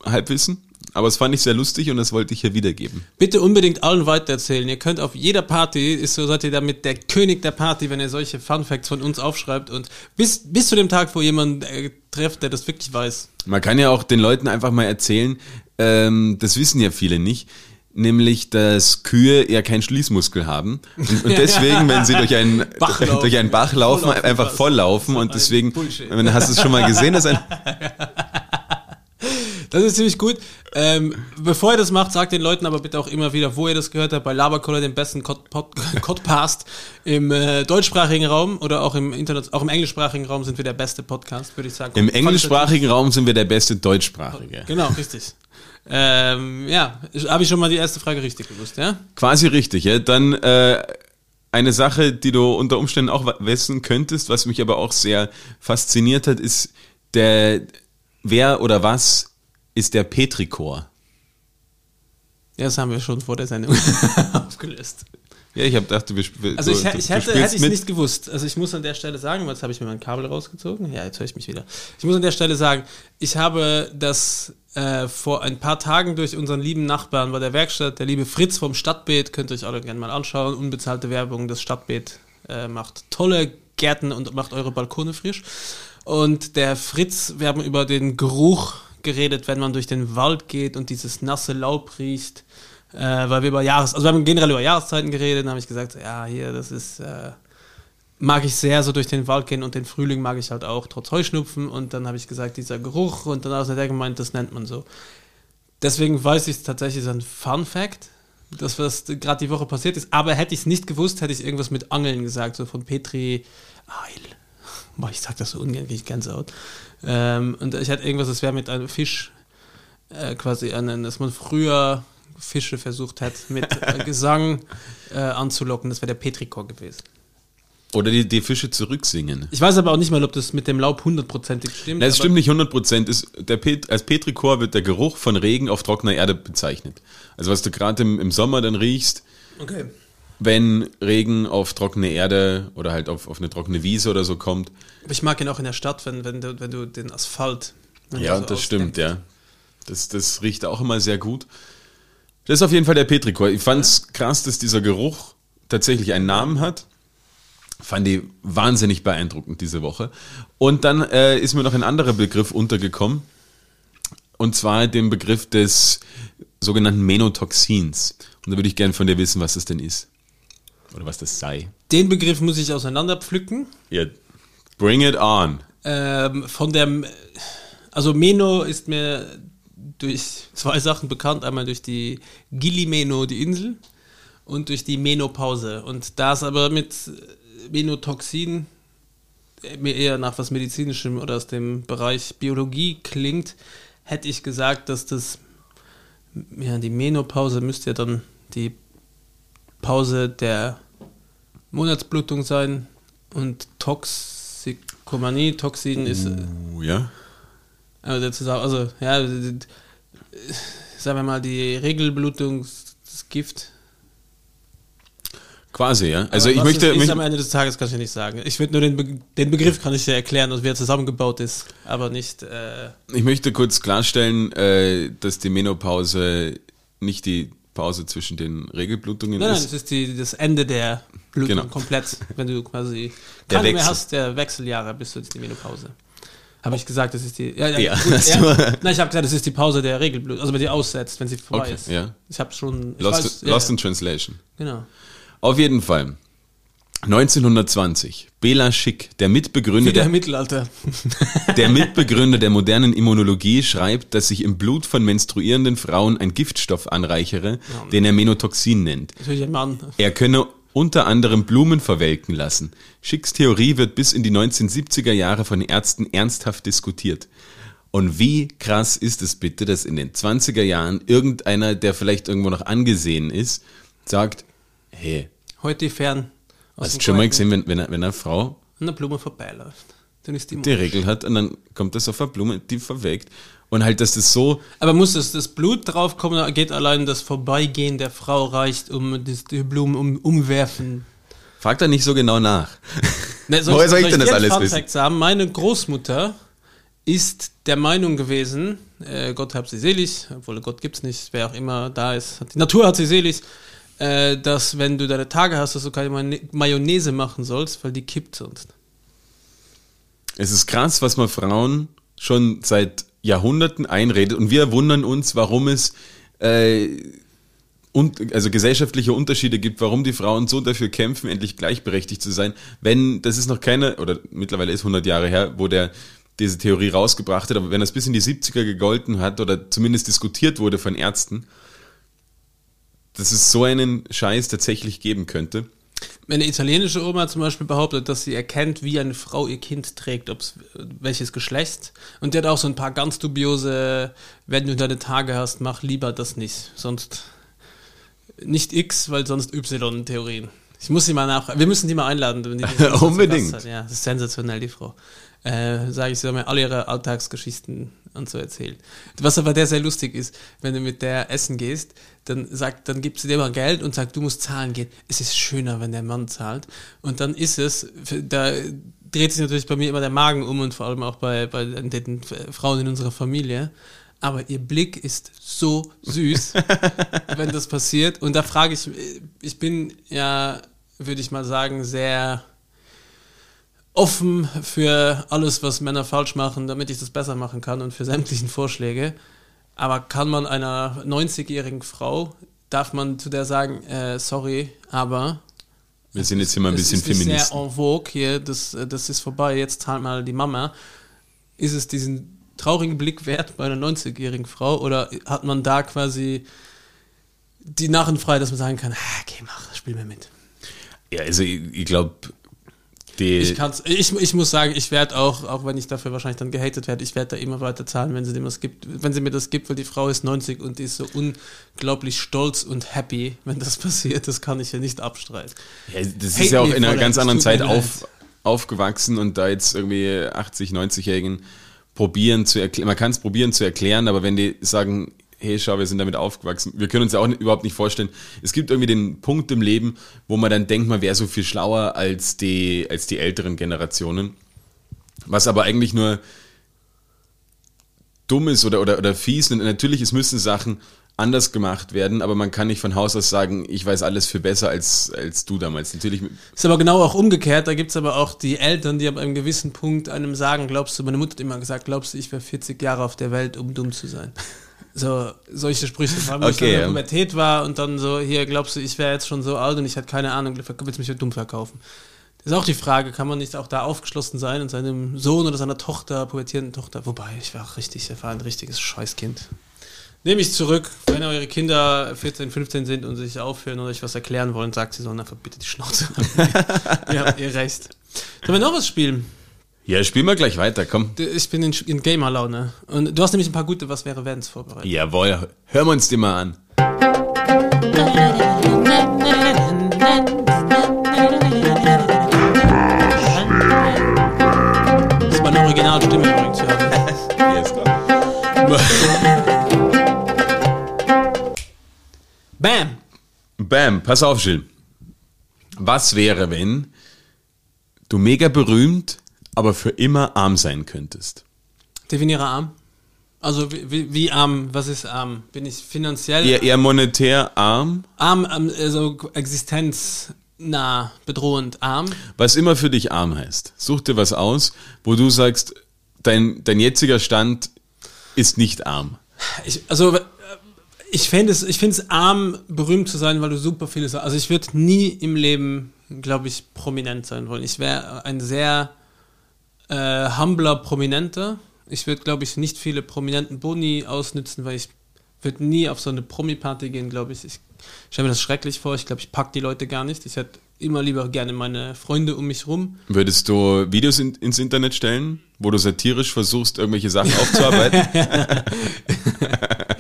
Halbwissen. Aber es fand ich sehr lustig und das wollte ich hier wiedergeben. Bitte unbedingt allen weitererzählen. Ihr könnt auf jeder Party, ist so seid ihr damit der König der Party, wenn ihr solche Fun Facts von uns aufschreibt und bis, bis zu dem Tag, wo jemand äh, trefft, der das wirklich weiß. Man kann ja auch den Leuten einfach mal erzählen, ähm, das wissen ja viele nicht, nämlich dass Kühe ja keinen Schließmuskel haben und, und deswegen, wenn sie durch einen Bach durch einen Bach laufen, einfach volllaufen und deswegen, wenn hast du es schon mal gesehen, dass ein Das ist ziemlich gut. Ähm, bevor ihr das macht, sagt den Leuten aber bitte auch immer wieder, wo ihr das gehört habt. Bei Labercoller, dem besten Podcast im äh, deutschsprachigen Raum oder auch im Internet, auch im englischsprachigen Raum sind wir der beste Podcast, würde ich sagen. Im englischsprachigen Raum sind wir der beste deutschsprachige. Genau, richtig. Ähm, ja, habe ich schon mal die erste Frage richtig gewusst, ja? Quasi richtig, ja. Dann äh, eine Sache, die du unter Umständen auch wissen könntest, was mich aber auch sehr fasziniert hat, ist der, wer oder was ist der Petrichor? Ja, das haben wir schon vor der Sendung aufgelöst. Ja, ich habe gedacht, du, wir, Also du, ich, du, ich hätte, hätte ich mit. nicht gewusst. Also ich muss an der Stelle sagen, jetzt habe ich mir mein Kabel rausgezogen. Ja, jetzt höre ich mich wieder. Ich muss an der Stelle sagen, ich habe das äh, vor ein paar Tagen durch unseren lieben Nachbarn bei der Werkstatt, der liebe Fritz vom Stadtbeet, könnt ihr euch alle gerne mal anschauen. Unbezahlte Werbung, das Stadtbeet äh, macht tolle Gärten und macht eure Balkone frisch. Und der Fritz, wir haben über den Geruch geredet, wenn man durch den Wald geht und dieses nasse Laub riecht. Äh, weil wir über Jahres, also wir haben generell über Jahreszeiten geredet, dann habe ich gesagt, ja, hier, das ist, äh, mag ich sehr so durch den Wald gehen und den Frühling mag ich halt auch, trotz Heuschnupfen. Und dann habe ich gesagt, dieser Geruch und dann hat er gemeint, das nennt man so. Deswegen weiß ich es tatsächlich, ist ein Fun Fact, dass was gerade die Woche passiert ist. Aber hätte ich es nicht gewusst, hätte ich irgendwas mit Angeln gesagt, so von Petri Eil. Ich sag das so ungern, kriege ich Gänsehaut. Ähm, und ich hätte irgendwas, das wäre mit einem Fisch äh, quasi einen, dass man früher Fische versucht hat, mit äh, Gesang äh, anzulocken. Das wäre der Petrichor gewesen. Oder die, die Fische zurücksingen. Ich weiß aber auch nicht mal, ob das mit dem Laub hundertprozentig stimmt. Nein, es stimmt nicht 100%. Ist, der Pet, als Petrichor wird der Geruch von Regen auf trockener Erde bezeichnet. Also was du gerade im, im Sommer dann riechst, Okay. Wenn Regen auf trockene Erde oder halt auf, auf eine trockene Wiese oder so kommt. Aber ich mag ihn auch in der Stadt, wenn, wenn, du, wenn du den Asphalt. Ja, so das stimmt, ja. Das, das riecht auch immer sehr gut. Das ist auf jeden Fall der Petrichor. Ich fand's krass, dass dieser Geruch tatsächlich einen Namen hat. Fand die wahnsinnig beeindruckend diese Woche. Und dann äh, ist mir noch ein anderer Begriff untergekommen. Und zwar den Begriff des sogenannten Menotoxins. Und da würde ich gerne von dir wissen, was das denn ist. Oder was das sei. Den Begriff muss ich auseinanderpflücken. Ja, bring it on. Ähm, von der, also Meno ist mir durch zwei Sachen bekannt. Einmal durch die Gili-Meno, die Insel, und durch die Menopause. Und da es aber mit Menotoxin äh, mir eher nach was Medizinischem oder aus dem Bereich Biologie klingt, hätte ich gesagt, dass das, ja, die Menopause müsste ja dann die Pause der Monatsblutung sein und Toxikomanie, Toxin ist, äh, Uh, ja. also, zusammen, also ja, d- sagen wir mal, die Regelblutung, das Gift. Quasi, ja. Also Aber ich möchte, ist möchte am Ende des Tages kann ich nicht sagen. Ich würde nur den, Be den Begriff kann ich dir erklären und wie er zusammengebaut ist, aber nicht. Äh, Ich möchte kurz klarstellen, äh, dass die Menopause nicht die Pause zwischen den Regelblutungen nein, nein, ist. es ist die, das Ende der Blutung Genau. komplett, wenn du quasi Der keine mehr hast, der Wechseljahre bis zu die Menopause. Habe ich gesagt, das ist die. Ja, ja, Ja, gut, ja. Nein, ich habe gesagt, das ist die Pause der Regelblutung, also wenn die aussetzt, wenn sie vorbei Okay, ist. ja. Ich habe schon. Ich Lost, weiß, lost in Translation. Genau. Auf jeden Fall. 1920. Bela Schick, der Mitbegründer, Wieder der, Mittelalter. der Mitbegründer der modernen Immunologie, schreibt, dass sich im Blut von menstruierenden Frauen ein Giftstoff anreichere, den er Menotoxin nennt. Natürlich ein Mann. Er könne unter anderem Blumen verwelken lassen. Schicks Theorie wird bis in die 1970er Jahre von Ärzten ernsthaft diskutiert. Und wie krass ist es bitte, dass in den 20er Jahren irgendeiner, der vielleicht irgendwo noch angesehen ist, sagt, hey, Heute fern. Hast du schon mal gesehen, wenn, wenn, eine- wenn eine Frau An der Blume vorbeiläuft. Dann ist die die Regel hat und dann kommt das auf eine Blume, die verwelkt. Und halt, dass das so, Aber muss das, das Blut draufkommen, oder geht allein das Vorbeigehen der Frau reicht, um das, die Blumen um, umwerfen? fragt er nicht so genau nach. Ne, Woher soll ich denn das alles Fun wissen? Sagen? Meine Großmutter ist der Meinung gewesen, äh, Gott hab sie selig, obwohl Gott gibt's nicht, wer auch immer da ist, hat, die Natur hat sie selig, äh, dass wenn du deine Tage hast, dass du keine Mayonnaise machen sollst, weil die kippt sonst. Es ist krass, was man Frauen schon seit Jahrhunderten einredet und wir wundern uns, warum es äh, und, also gesellschaftliche Unterschiede gibt, warum die Frauen so dafür kämpfen, endlich gleichberechtigt zu sein, wenn das ist noch keine, oder mittlerweile ist 100 Jahre her, wo der diese Theorie rausgebracht hat, aber wenn das bis in die 70er gegolten hat oder zumindest diskutiert wurde von Ärzten, dass es so einen Scheiß tatsächlich geben könnte. Meine italienische Oma zum Beispiel behauptet, dass sie erkennt, wie eine Frau ihr Kind trägt, ob's, welches Geschlecht. Und die hat auch so ein paar ganz dubiose, wenn du deine Tage hast, mach lieber das nicht. Sonst nicht X, weil sonst Y-Theorien. Ich muss sie mal nach. Wir müssen die mal einladen. Wenn die Unbedingt. Hat. Ja, das ist sensationell, die Frau. Äh, sage ich, sie haben mir alle ihre Alltagsgeschichten und so erzählt. Was aber der sehr lustig ist, wenn du mit der essen gehst, dann sagt, dann gibt sie dir mal Geld und sagt, du musst zahlen gehen. Es ist schöner, wenn der Mann zahlt. Und dann ist es, da dreht sich natürlich bei mir immer der Magen um und vor allem auch bei, bei den Frauen in unserer Familie. Aber ihr Blick ist so süß, wenn das passiert. Und da frage ich, ich bin ja, würde ich mal sagen, sehr offen für alles, was Männer falsch machen, damit ich das besser machen kann und für sämtlichen Vorschläge. Aber kann man einer 90-jährigen Frau, darf man zu der sagen, äh, sorry, aber Wir sind jetzt hier mal ein bisschen ist nicht Feministen. sehr en vogue hier, das, äh, das ist vorbei, jetzt zahlt mal die Mama. Ist es diesen traurigen Blick wert bei einer 90-jährigen Frau oder hat man da quasi die Narrenfreiheit, dass man sagen kann, ah, okay, mach, spiel mir mit. Ja, also ich, ich glaube, die. Ich, kann's, ich, ich muss sagen, ich werde auch, auch wenn ich dafür wahrscheinlich dann gehatet werde, ich werde da immer weiter zahlen, wenn sie, dem was gibt, wenn sie mir das gibt, weil die Frau ist 90 und die ist so unglaublich stolz und happy, wenn das passiert. Das kann ich ja nicht abstreiten. Ja, das Hate ist ja auch in einer ganz anderen Zeit auf, aufgewachsen und da jetzt irgendwie 80, 90-Jährigen probieren zu erklären, man kann es probieren zu erklären, aber wenn die sagen, hey, schau, wir sind damit aufgewachsen, wir können uns ja auch überhaupt nicht vorstellen, es gibt irgendwie den Punkt im Leben, wo man dann denkt, man wäre so viel schlauer als die, als die älteren Generationen, was aber eigentlich nur dumm ist oder, oder, oder fies. Und natürlich, es müssen Sachen anders gemacht werden, aber man kann nicht von Haus aus sagen, ich weiß alles viel besser als, als du damals. Natürlich, Ist aber genau auch umgekehrt, da gibt es aber auch die Eltern, die ab einem gewissen Punkt einem sagen, glaubst du, meine Mutter hat immer gesagt, glaubst du, ich wäre 40 Jahre auf der Welt, um dumm zu sein. So, solche Sprüche, vor allem, wo ich Okay, dann in ja. der Pubertät war und dann so, hier, glaubst du, ich wäre jetzt schon so alt und ich hatte keine Ahnung, willst du mich für dumm verkaufen? Das ist auch die Frage, kann man nicht auch da aufgeschlossen sein und seinem Sohn oder seiner Tochter, pubertierenden Tochter, wobei, ich war richtig, ich war ein richtiges Scheißkind. Nehme ich zurück, wenn eure Kinder 14, 15 sind und sich aufhören oder euch was erklären wollen, sagt sie so, einfach bitte die Schnauze. ihr habt ihr recht. Sollen wir noch was spielen? Ja, spielen wir gleich weiter, komm. Ich bin in, in Gamer-Laune. Und du hast nämlich ein paar gute Was wäre Wenns vorbereitet. Jawohl, hören wir uns die mal an. Das ist meine Originalstimme übrigens. Ja. Ja, ist klar. Bam! Bam, pass auf, Jill. Was wäre, wenn du mega berühmt, aber für immer arm sein könntest? Definiere arm. Also wie, wie, wie arm, was ist arm? Bin ich finanziell Eher, eher monetär arm, arm, ähm, also existenznah, bedrohend arm? was immer für dich arm heißt. Such dir was aus, wo du sagst, dein, dein jetziger Stand ist nicht arm. Ich, also äh, ich fände es, ich finde es arm, berühmt zu sein, weil du super vieles. Also ich würde nie im Leben, glaube ich, prominent sein wollen. Ich wäre ein sehr äh, humbler Prominenter. Ich würde, glaube ich, nicht viele prominenten Boni ausnützen, weil ich würde nie auf so eine Promi-Party gehen, glaube ich. Ich stelle mir das schrecklich vor. Ich glaube, ich pack die Leute gar nicht. Ich hätte immer lieber gerne meine Freunde um mich rum. Würdest du Videos in, ins Internet stellen, wo du satirisch versuchst, irgendwelche Sachen aufzuarbeiten?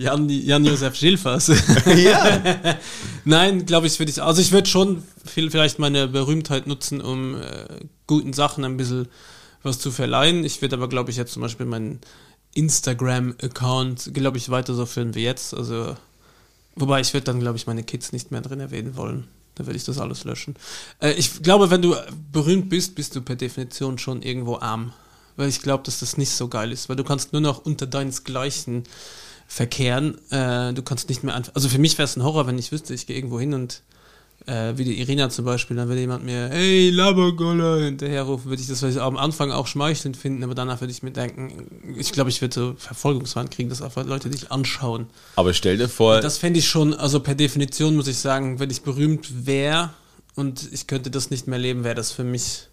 Jan, Jan-Josef Schilfers. ja. Nein, glaube ich, würde ich. Also ich würde schon viel, vielleicht meine Berühmtheit nutzen, um äh, guten Sachen ein bisschen was zu verleihen. Ich würde aber, glaube ich, jetzt zum Beispiel meinen Instagram-Account, glaube ich, weiter so führen wie jetzt. Also, wobei ich würde dann, glaube ich, meine Kids nicht mehr drin erwähnen wollen. Dann würde ich das alles löschen. Äh, ich glaube, wenn du berühmt bist, bist du per Definition schon irgendwo arm. Weil ich glaube, dass das nicht so geil ist. Weil du kannst nur noch unter deinesgleichen verkehren. Äh, du kannst nicht mehr einfach. Also für mich wäre es ein Horror, wenn ich wüsste, ich gehe irgendwo hin und äh, wie die Irina zum Beispiel, dann würde jemand mir, hey, Labergoller, hinterherrufen, würde ich das vielleicht am Anfang auch schmeichelnd finden, aber danach würde ich mir denken, ich glaube, ich würde so Verfolgungswahn kriegen, dass einfach Leute dich anschauen. Aber stell dir vor, Das fände ich schon, also per Definition muss ich sagen, wenn ich berühmt wäre und ich könnte das nicht mehr leben, wäre das für mich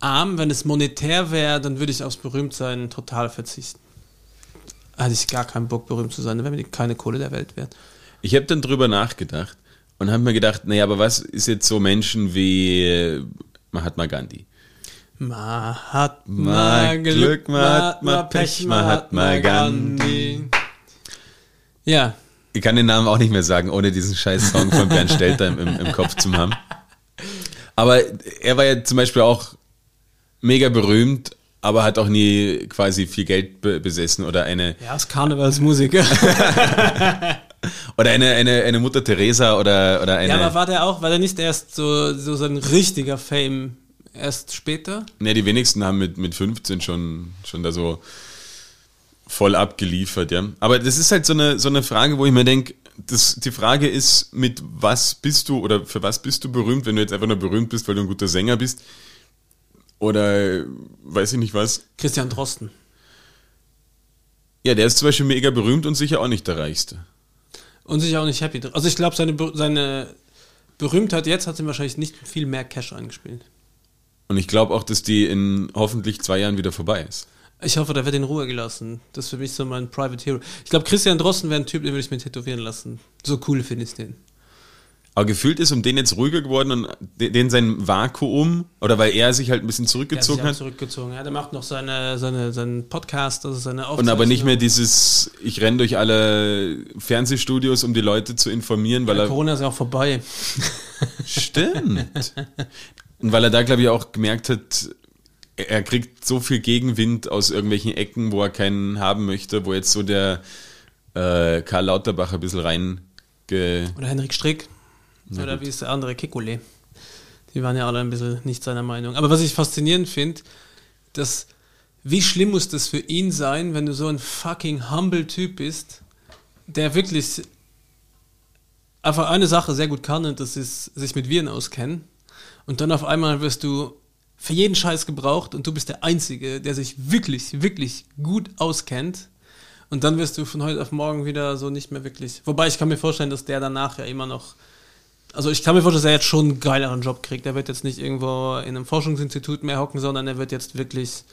arm. Wenn es monetär wäre, dann würde ich aufs Berühmtsein total verzichten. Hatte ich gar keinen Bock, berühmt zu sein, wenn mir keine Kohle der Welt wert. ich habe dann drüber nachgedacht Und habe mir gedacht, naja, aber was ist jetzt so Menschen wie äh, Mahatma Gandhi? Mahatma Glück, Mahatma Pech, Mahatma Gandhi. Ja, Ich kann den Namen auch nicht mehr sagen, ohne diesen scheiß Song von Bernd Stelter im, im Kopf zu haben. Aber er war ja zum Beispiel auch mega berühmt, aber hat auch nie quasi viel Geld be besessen oder eine er ist Karnevalsmusiker. oder eine, eine, eine Mutter Teresa oder, oder eine. ja, aber war der auch, war der nicht erst so, so sein richtiger Fame erst später? Ne, die wenigsten haben mit, mit 15 schon, schon da so voll abgeliefert, ja. Aber das ist halt so eine, so eine Frage, wo ich mir denke, die Frage ist, mit was bist du oder für was bist du berühmt, wenn du jetzt einfach nur berühmt bist, weil du ein guter Sänger bist? Oder weiß ich nicht was. Christian Drosten. Ja, der ist zum Beispiel mega berühmt und sicher auch nicht der Reichste. Und sicher auch nicht happy. Also ich glaube, seine, seine Berühmtheit jetzt hat ihm wahrscheinlich nicht viel mehr Cash eingespielt. Und ich glaube auch, dass die in hoffentlich zwei Jahren wieder vorbei ist. Ich hoffe, der wird in Ruhe gelassen. Das ist für mich so mein Private Hero. Ich glaube, Christian Drosten wäre ein Typ, den würde ich mir tätowieren lassen. So cool finde ich den. Aber gefühlt ist um den jetzt ruhiger geworden und den sein Vakuum, oder weil er sich halt ein bisschen Der hat sich zurückgezogen auch hat. zurückgezogen. Ja, der macht noch seine, seine, seinen Podcast, also seine Und aber nicht mehr Aufzeichnung. dieses, ich renne durch alle Fernsehstudios, um die Leute zu informieren, weil Ja, er. Corona ist ja auch vorbei. Stimmt. Und weil er da, glaube ich, auch gemerkt hat, er er kriegt so viel Gegenwind aus irgendwelchen Ecken, wo er keinen haben möchte, wo jetzt so der äh, Karl Lauterbach ein bisschen rein Oder Henrik Strick. Oder wie ist der andere? Kikole. Die waren ja alle ein bisschen nicht seiner Meinung. Aber was ich faszinierend finde, dass wie schlimm muss das für ihn sein, wenn du so ein fucking humble Typ bist, der wirklich einfach eine Sache sehr gut kann und das ist sich mit Viren auskennen. Und dann auf einmal wirst du für jeden Scheiß gebraucht und du bist der Einzige, der sich wirklich, wirklich gut auskennt. Und dann wirst du von heute auf morgen wieder so nicht mehr wirklich. Wobei ich kann mir vorstellen, dass der danach ja immer noch. Also ich kann mir vorstellen, dass er jetzt schon einen geileren Job kriegt. Er wird jetzt nicht irgendwo in einem Forschungsinstitut mehr hocken, sondern er wird jetzt wirklich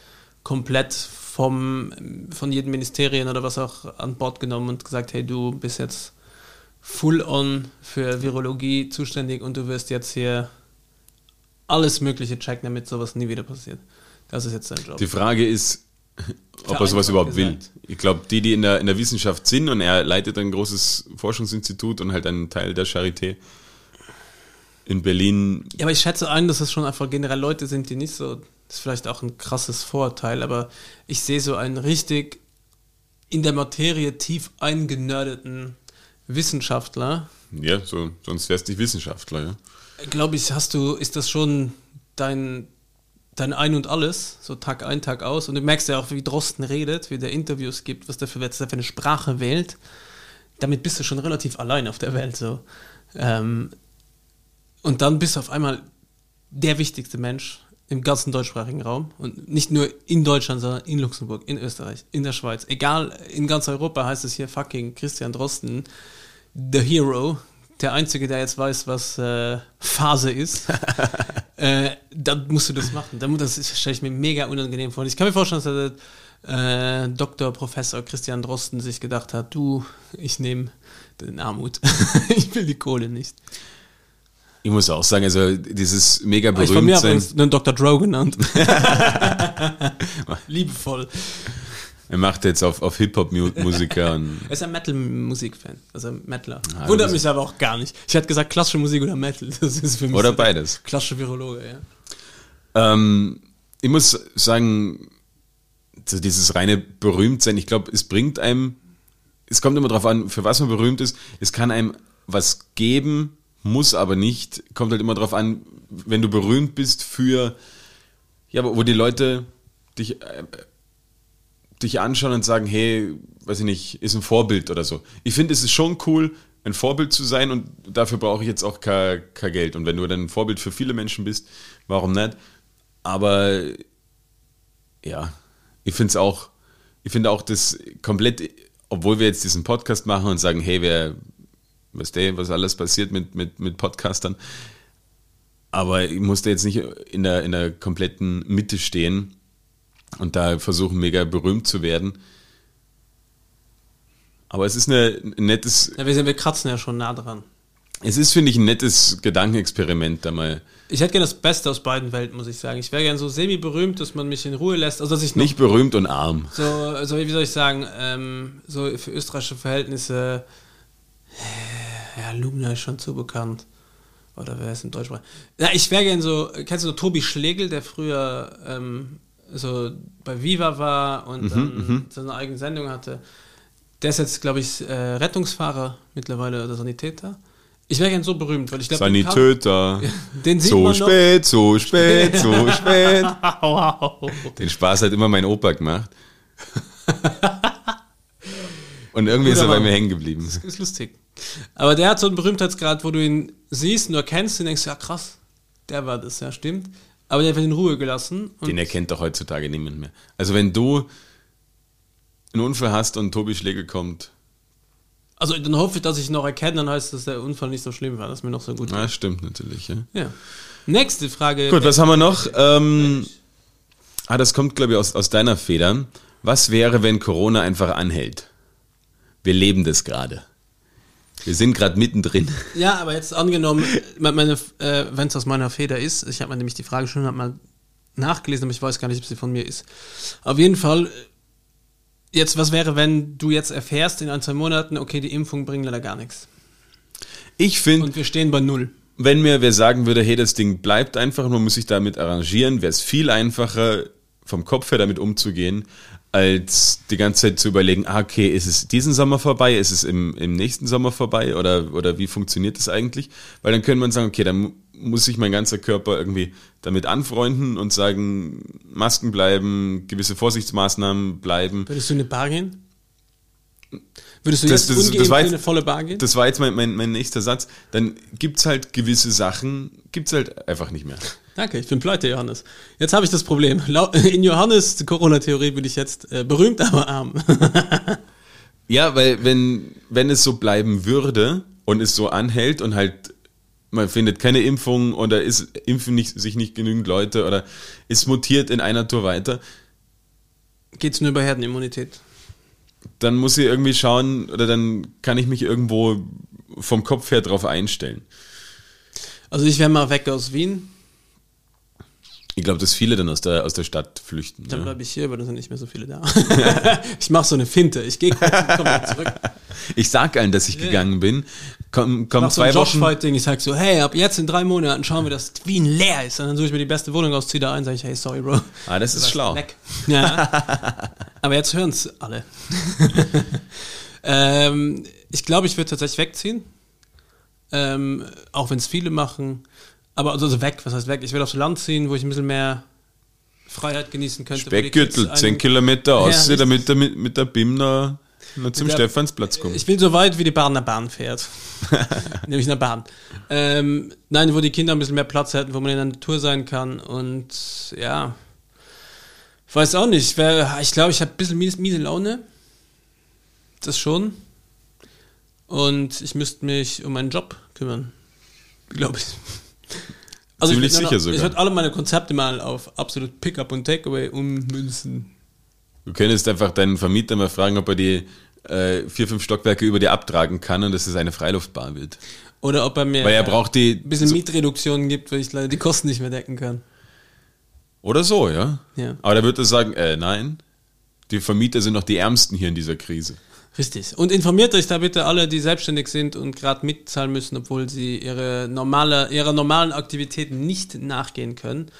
komplett vom, von jedem Ministerien oder was auch an Bord genommen und gesagt, hey, du bist jetzt full on für Virologie zuständig und du wirst jetzt hier alles Mögliche checken, damit sowas nie wieder passiert. Das ist jetzt sein Job. Die Frage ist, ob er sowas überhaupt will. gesagt. Ich glaube, die, die in der, in der Wissenschaft sind und er leitet ein großes Forschungsinstitut und halt einen Teil der Charité in Berlin. Ja, aber ich schätze ein, dass es schon einfach generell Leute sind, die nicht so, das ist vielleicht auch ein krasses Vorurteil, aber ich sehe so einen richtig in der Materie tief eingenördeten Wissenschaftler. Ja, so, sonst wärst du nicht Wissenschaftler, ja. Glaube ich, hast du, ist das schon dein, dein Ein und Alles, so Tag ein, Tag aus. Und du merkst ja auch, wie Drosten redet, wie der Interviews gibt, was der für, was der für eine Sprache wählt. Damit bist du schon relativ allein auf der Welt, so. Ähm, und dann bist du auf einmal der wichtigste Mensch im ganzen deutschsprachigen Raum und nicht nur in Deutschland, sondern in Luxemburg, in Österreich, in der Schweiz. Egal, in ganz Europa heißt es hier fucking Christian Drosten, the hero, der Einzige, der jetzt weiß, was äh, Phase ist. äh, dann musst du das machen. Das stelle ich mir mega unangenehm vor. Und ich kann mir vorstellen, dass der äh, Dr. Professor Christian Drosten sich gedacht hat, du, ich nehme den Armut. ich will die Kohle nicht. Ich muss auch sagen, also dieses mega Aber ich von mir berühmt sein. einen Dr. Dro genannt. Liebevoll. Er macht jetzt auf, auf Hip-Hop-Musiker Er ist ein Metal-Musik-Fan, also ein Metaler. Ah, Wundert mich aber auch gar nicht. Ich hätte gesagt klassische Musik oder Metal. Das ist für mich oder beides. klassische Virologe, ja. Ähm, ich muss sagen, so dieses reine Berühmtsein, ich glaube, es bringt einem, es kommt immer darauf an, für was man berühmt ist. Es kann einem was geben, muss aber nicht. Kommt halt immer darauf an, wenn du berühmt bist für, ja, wo die Leute dich, äh, dich anschauen und sagen, hey, weiß ich nicht, ist ein Vorbild oder so. Ich finde, es ist schon cool, ein Vorbild zu sein und dafür brauche ich jetzt auch kein, kein Geld. Und wenn du dann ein Vorbild für viele Menschen bist, warum nicht? Aber ja, ich finde es auch, ich finde auch das komplett, obwohl wir jetzt diesen Podcast machen und sagen, hey, wer, was der, was alles passiert mit, mit, mit Podcastern, aber ich musste jetzt nicht in der, in der kompletten Mitte stehen und da versuchen, mega berühmt zu werden. Aber es ist eine, ein nettes, ja wir, sind, wir kratzen ja schon nah dran. Es ist, finde ich, ein nettes Gedankenexperiment da mal. Ich hätte gerne das Beste aus beiden Welten, muss ich sagen. Ich wäre gerne so semi-berühmt, dass man mich in Ruhe lässt. Also, dass ich noch Nicht berühmt und arm. so, so, wie soll ich sagen, ähm, so für österreichische Verhältnisse, ja, Lubna ist schon zu bekannt. Oder wer ist im Deutschsprach? Ja, ich wäre gerne so, kennst du so Tobi Schlegel, der früher ähm, so bei Viva war und dann so eine eigene Sendung hatte. Der ist jetzt, glaube ich, äh, Rettungsfahrer mittlerweile oder Sanitäter. Ich wäre gerne so berühmt, weil ich glaube, Sanitäter. den sieht So man noch. spät, so spät, so spät. wow. Den Spaß hat immer mein Opa gemacht. Und irgendwie ist er Guter bei Mann. mir hängen geblieben. Ist lustig. Aber der hat so einen Berühmtheitsgrad, wo du ihn siehst, nur kennst und denkst, ja krass, der war das, ja stimmt. Aber der wird in Ruhe gelassen. Und Den erkennt doch heutzutage niemand mehr. Also wenn du einen Unfall hast und Tobi Schlegel kommt, also dann hoffe ich, dass ich ihn noch erkenne, dann heißt das, dass der Unfall nicht so schlimm war, dass mir noch so gut na, geht. stimmt natürlich. Ja. Ja. Nächste Frage. Gut, was haben wir noch? Ähm, ah, das kommt, glaube ich, aus, aus deiner Feder. Was wäre, wenn Corona einfach anhält? Wir leben das gerade. Wir sind gerade mittendrin. Ja, aber jetzt angenommen, me- meine, äh, wenn es aus meiner Feder ist, ich habe mir nämlich die Frage schon mal nachgelesen, aber ich weiß gar nicht, ob sie von mir ist. Auf jeden Fall, äh, jetzt, was wäre, wenn du jetzt erfährst in ein, zwei Monaten, okay, die Impfung bringt leider gar nichts. Ich finde, Und wir stehen bei null. wenn mir wer sagen würde, hey, das Ding bleibt einfach, man muss sich damit arrangieren, wäre es viel einfacher, vom Kopf her damit umzugehen, als die ganze Zeit zu überlegen, ah, okay, ist es diesen Sommer vorbei, ist es im, im nächsten Sommer vorbei oder, oder wie funktioniert das eigentlich? Weil dann könnte man sagen, okay, dann mu- muss sich mein ganzer Körper irgendwie damit anfreunden und sagen, Masken bleiben, gewisse Vorsichtsmaßnahmen bleiben. Würdest du in eine Bar gehen? Würdest du Das- jetzt das- das war in jetzt- eine volle Bar gehen? Das war jetzt mein, mein, mein nächster Satz. Dann gibt's halt gewisse Sachen, gibt's halt einfach nicht mehr. Danke, ich bin pleite, Johannes. Jetzt habe ich das Problem. In Johannes Corona-Theorie bin ich jetzt äh, berühmt, aber arm. Ja, weil wenn, wenn es so bleiben würde und es so anhält und halt man findet keine Impfung oder ist, impfen nicht, sich nicht genügend Leute oder ist mutiert in einer Tour weiter, Geht's nur über Herdenimmunität? dann muss ich irgendwie schauen oder dann kann ich mich irgendwo vom Kopf her drauf einstellen. Also ich wäre mal weg aus Wien, Ich glaube, dass viele dann aus der, aus der Stadt flüchten. dann Ja. bleibe ich hier, aber dann sind nicht mehr so viele da. ich mache so eine Finte. Ich gehe kurz und komme wieder zurück. Ich sag allen, dass ich gegangen bin, komm, komm Mach so zwei Wochen. Josh-Fighting. Ich sag so, hey, ab jetzt in drei Monaten schauen wir, dass Wien leer ist. Und dann suche ich mir die beste Wohnung aus, ziehe da ein, sage ich, hey, sorry, Bro. Ah, das ist schlau. Leck. Ja. Aber jetzt hören es alle. ähm, ich glaube, ich würde tatsächlich wegziehen. Ähm, auch wenn es viele machen. Aber also, also weg, was heißt weg? Ich will aufs Land ziehen, wo ich ein bisschen mehr Freiheit genießen könnte. Speckgürtel, einen- 10 Kilometer Ja, aus, richtig. damit er mit, mit der BIM noch, noch zum der- Stephansplatz kommt. Ich will so weit, wie die Bahn nach Bahn fährt. Nämlich nach Bahn. Ähm, nein, wo die Kinder ein bisschen mehr Platz hätten, wo man in der Natur sein kann. Und ja, ich weiß auch nicht. Ich glaube, ich habe ein bisschen miese, miese Laune. Das schon. Und ich müsste mich um meinen Job kümmern. Glaube ich. Also Ziemlich ich sicher sogar. Ich würde alle meine Konzepte mal auf absolut Pickup und Takeaway ummünzen. Du könntest einfach deinen Vermieter mal fragen, ob er die äh, vier, fünf Stockwerke über dir abtragen kann und dass es eine Freiluftbar wird. Oder ob er mir Weil er braucht die. ein bisschen so, Mietreduktionen gibt, weil ich leider die Kosten nicht mehr decken kann. oder so, ja? Ja. Aber da wird er sagen, äh, nein. Die Vermieter sind noch die Ärmsten hier in dieser Krise. Richtig. Und informiert euch da bitte alle, die selbstständig sind und gerade mitzahlen müssen, obwohl sie ihre normale, ihrer normalen Aktivitäten nicht nachgehen können.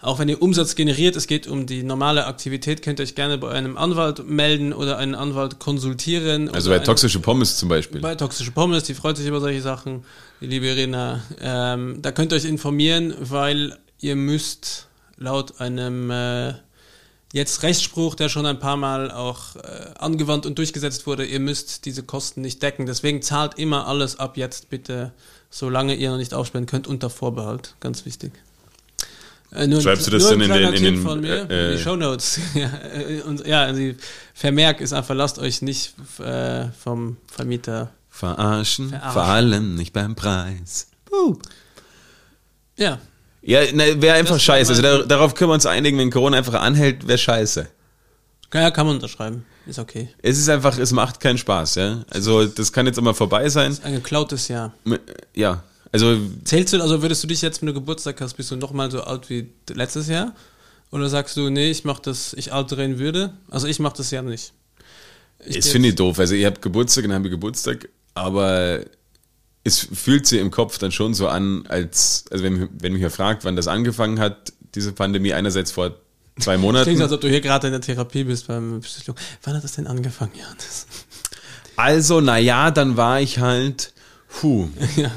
Auch wenn ihr Umsatz generiert, es geht um die normale Aktivität, könnt ihr euch gerne bei einem Anwalt melden oder einen Anwalt konsultieren. Also bei toxische Pommes zum Beispiel. Bei Toxische Pommes, die freut sich über solche Sachen, die liebe Irina. Ähm, da könnt ihr euch informieren, weil ihr müsst laut einem äh, jetzt Rechtsspruch, der schon ein paar Mal auch äh, angewandt und durchgesetzt wurde, ihr müsst diese Kosten nicht decken. Deswegen zahlt immer alles ab jetzt bitte, solange ihr noch nicht aufsperren könnt, unter Vorbehalt. Ganz wichtig. Äh, nur ein- Schreibst du das dann in den- in den, von mir, äh, in die Shownotes. ja, äh, und, ja, die Vermerk ist einfach, lasst euch nicht äh, vom Vermieter. Verarschen, Verarschen. vor allem nicht beim Preis. Ja, Ja, ne, wäre einfach Das scheiße. Also war da, darauf können wir uns einigen, wenn Corona einfach anhält, wäre scheiße. ja, kann man unterschreiben. Ist okay. Es ist einfach, es macht keinen Spaß, ja. Also das kann jetzt immer vorbei sein. Ein geklautes Jahr. Ja, also Zählst du, also würdest du dich jetzt, wenn du Geburtstag hast, bist du nochmal so alt wie letztes Jahr? Oder sagst du, nee, ich mach das, ich alteren würde? Also ich mach das ja nicht. Ich Das finde ich doof. Also ich habe Geburtstag und habe Geburtstag, aber es fühlt sich im Kopf dann schon so an, als, also wenn, wenn mich wer fragt, wann das angefangen hat, diese Pandemie, einerseits vor zwei Klingt, Monaten. als ob du hier gerade in der Therapie bist beim Psychologen. Wann hat das denn angefangen, Johannes? Also, naja, dann war ich halt, puh. Ja.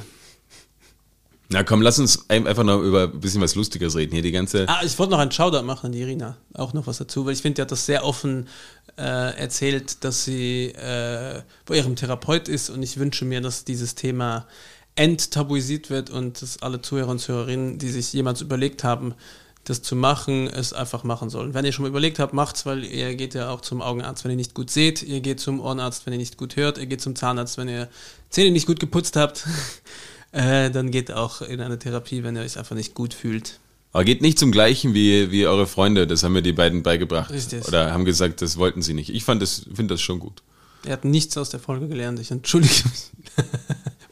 Na komm, lass uns ein- einfach noch über ein bisschen was Lustiges reden. Hier die ganze, Ah, ich wollte noch einen Shoutout machen an die Irina. Auch noch was dazu, weil ich finde, die hat das sehr offen äh, erzählt, dass sie äh, bei ihrem Therapeut ist und ich wünsche mir, dass dieses Thema enttabuisiert wird und dass alle Zuhörer und Zuhörerinnen, die sich jemals überlegt haben, das zu machen, es einfach machen sollen. Wenn ihr schon mal überlegt habt, macht's, weil ihr geht ja auch zum Augenarzt, wenn ihr nicht gut seht, ihr geht zum Ohrenarzt, wenn ihr nicht gut hört, ihr geht zum Zahnarzt, wenn ihr Zähne nicht gut geputzt habt. Äh, dann geht auch in eine Therapie, wenn ihr euch einfach nicht gut fühlt. Aber geht nicht zum gleichen wie, wie eure Freunde, das haben mir die beiden beigebracht. Richtig. Oder haben gesagt, das wollten sie nicht. Ich fand das, finde das schon gut. Er hat nichts aus der Folge gelernt. Ich entschuldige mich.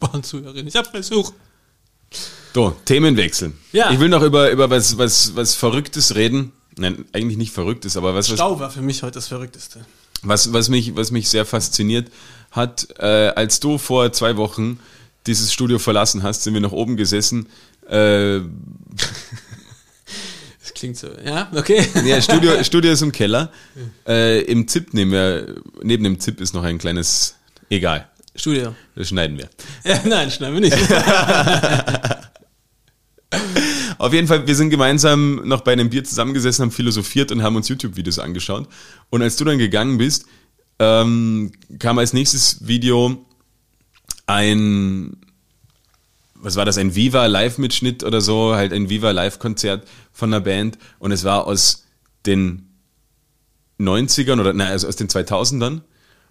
Waren Zuhörerin. Ich habe versucht. So, Themenwechsel. Ja. Ich will noch über, über was, was, was Verrücktes reden. Nein, eigentlich nicht Verrücktes, aber was, was, Stau war für mich heute das Verrückteste. was, was, mich, was mich sehr fasziniert hat. Äh, als du vor zwei Wochen dieses Studio verlassen hast, sind wir noch oben gesessen. Äh, klingt so. Ja, okay. ja, Studio, Studio ist im Keller. Äh, Im ZIP nehmen wir, neben dem ZIP ist noch ein kleines, egal, Studio. das schneiden wir. Ja, nein, schneiden wir nicht. Auf jeden Fall, wir sind gemeinsam noch bei einem Bier zusammengesessen, haben philosophiert und haben uns YouTube-Videos angeschaut. Und als du dann gegangen bist, ähm, kam als nächstes Video ein, was war das, ein Viva Live-Mitschnitt oder so, halt ein Viva Live-Konzert von einer Band. Und es war aus den 90ern oder, nein, also aus den 2000ern.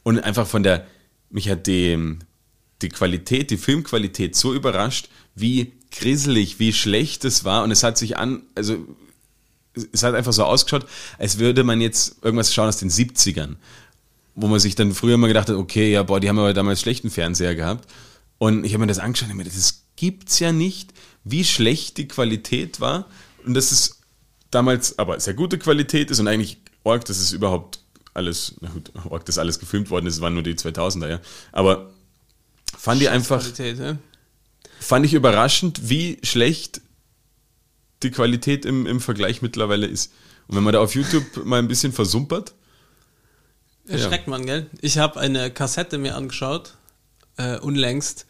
Und einfach von der, mich hat die, die Qualität, die Filmqualität so überrascht, wie grisselig, wie schlecht es war. Und es hat sich an, also es hat einfach so ausgeschaut, als würde man jetzt irgendwas schauen aus den 70ern. Wo man sich dann früher mal gedacht hat, okay, ja, boah, die haben aber damals schlechten Fernseher gehabt. Und ich habe mir das angeschaut und mir das gibt's ja nicht, wie schlecht die Qualität war. Und das ist damals aber sehr gute Qualität ist und eigentlich Org, dass es überhaupt alles, na gut, Org, dass alles gefilmt worden ist, waren nur die 2000er, ja. Aber fand ich einfach, Qualität, ja? fand ich überraschend, wie schlecht die Qualität im, im Vergleich mittlerweile ist. Und wenn man da auf YouTube mal ein bisschen versumpert, Erschreckt man, gell? Ich habe eine Kassette mir angeschaut, äh, unlängst.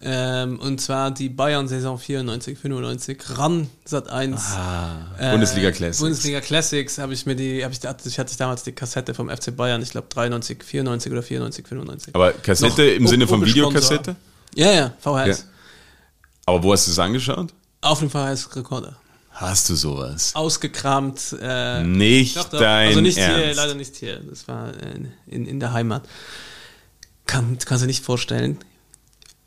Ähm, und zwar die Bayern-Saison 94, 95, RAN Sat 1. Ah, Bundesliga Classics. Bundesliga Classics habe ich mir die, habe ich, ich hatte damals die Kassette vom FC Bayern, ich glaube 93, 94 oder 94, 95. aber Kassette Noch im Sinne von. Videokassette? Ja, ja, VHS. Ja. Aber wo hast du es angeschaut? Auf dem VHS-Rekorder. Hast du sowas? Ausgekramt. Äh, Nicht Doch, doch. dein also nicht hier, Ernst. leider nicht hier. Das war in, in, in der Heimat. Kann, kannst du nicht vorstellen,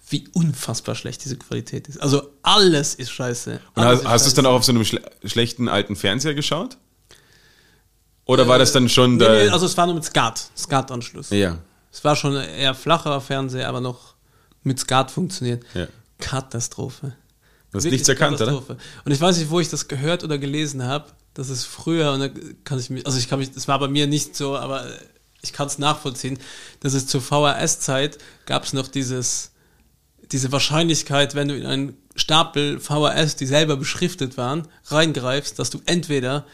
wie unfassbar schlecht diese Qualität ist. Also alles ist scheiße. Und hast, hast du es dann auch auf so einem schle schlechten alten Fernseher geschaut? Oder war das dann schon Nee, da? nee, also es war nur mit Skat, Skat-Anschluss. ja, Es war schon eher flacherer Fernseher, aber noch mit Skat funktioniert. ja. Katastrophe. Du hast Wirklich nichts erkannt, oder? Katastrophe. Und ich weiß nicht, wo ich das gehört oder gelesen habe. Das ist früher, und da kann ich mich, also ich kann mich, das war bei mir nicht so, aber ich kann es nachvollziehen, dass es zur VHS-Zeit gab es noch dieses, diese Wahrscheinlichkeit, wenn du in einen Stapel VHS, die selber beschriftet waren, reingreifst, dass du entweder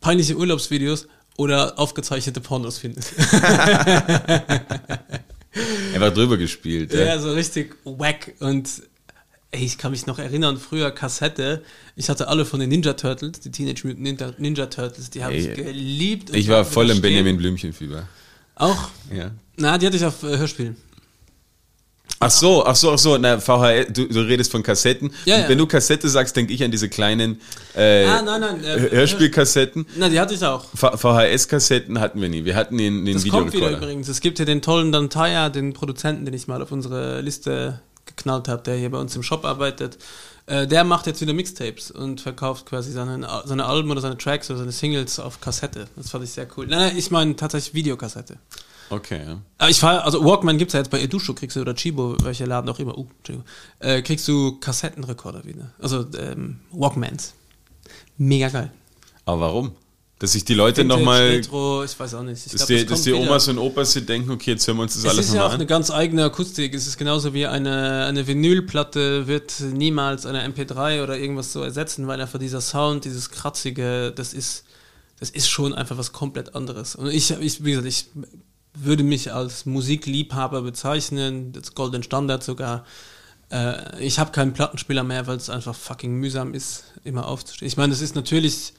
peinliche Urlaubsvideos oder aufgezeichnete Pornos findest. Einfach drüber gespielt. Ja, Ja. so richtig wack. Und ey, ich kann mich noch erinnern, früher Kassette, ich hatte alle von den Ninja Turtles, die Teenage Mutant Ninja, Ninja Turtles, die habe ich geliebt. Ich war voll im. Benjamin Blümchen-Fieber. Auch? Ja. Na, die hatte ich auf äh, Hörspielen. Ach so, ach so, ach so, na, VHS, du, du redest von Kassetten. Ja, Und ja. Wenn du Kassette sagst, denke ich an diese kleinen äh, Ah, nein, nein, äh, Hörspielkassetten. Na, die hatte ich auch. VHS-Kassetten hatten wir nie. Wir hatten den, den Das kommt wieder Videorekorder. übrigens. Es gibt ja den tollen Dantaya, den Produzenten, den ich mal auf unsere Liste geknallt habe, der hier bei uns im Shop arbeitet, äh, der macht jetzt wieder Mixtapes und verkauft quasi seine, seine Alben oder seine Tracks oder seine Singles auf Kassette. Das fand ich sehr cool. Nein, nein ich meine tatsächlich Videokassette. Okay, ja. Aber ich fahr, also Walkman gibt's ja jetzt bei Edusho, kriegst du, oder Chibo, welcher Laden auch immer, uh, äh, kriegst du Kassettenrekorder wieder. Also ähm, Walkmans. Mega geil. Aber warum? Dass sich die Leute nochmal, Retro, ich weiß auch nicht. Ich dass glaub, die, das dass die wieder. Omas und Opas sich denken, okay, jetzt hören wir uns das Es alles ist ja nochmal auch eine an. ganz eigene Akustik. Es ist genauso wie eine, eine Vinylplatte wird niemals eine MP3 oder irgendwas so ersetzen, weil einfach dieser Sound, dieses kratzige, das ist, das ist schon einfach was komplett anderes. Und ich, ich wie gesagt, ich würde mich als Musikliebhaber bezeichnen, das Golden Standard sogar. Äh, ich habe keinen Plattenspieler mehr, weil es einfach fucking mühsam ist, immer aufzustehen. Ich meine, das ist natürlich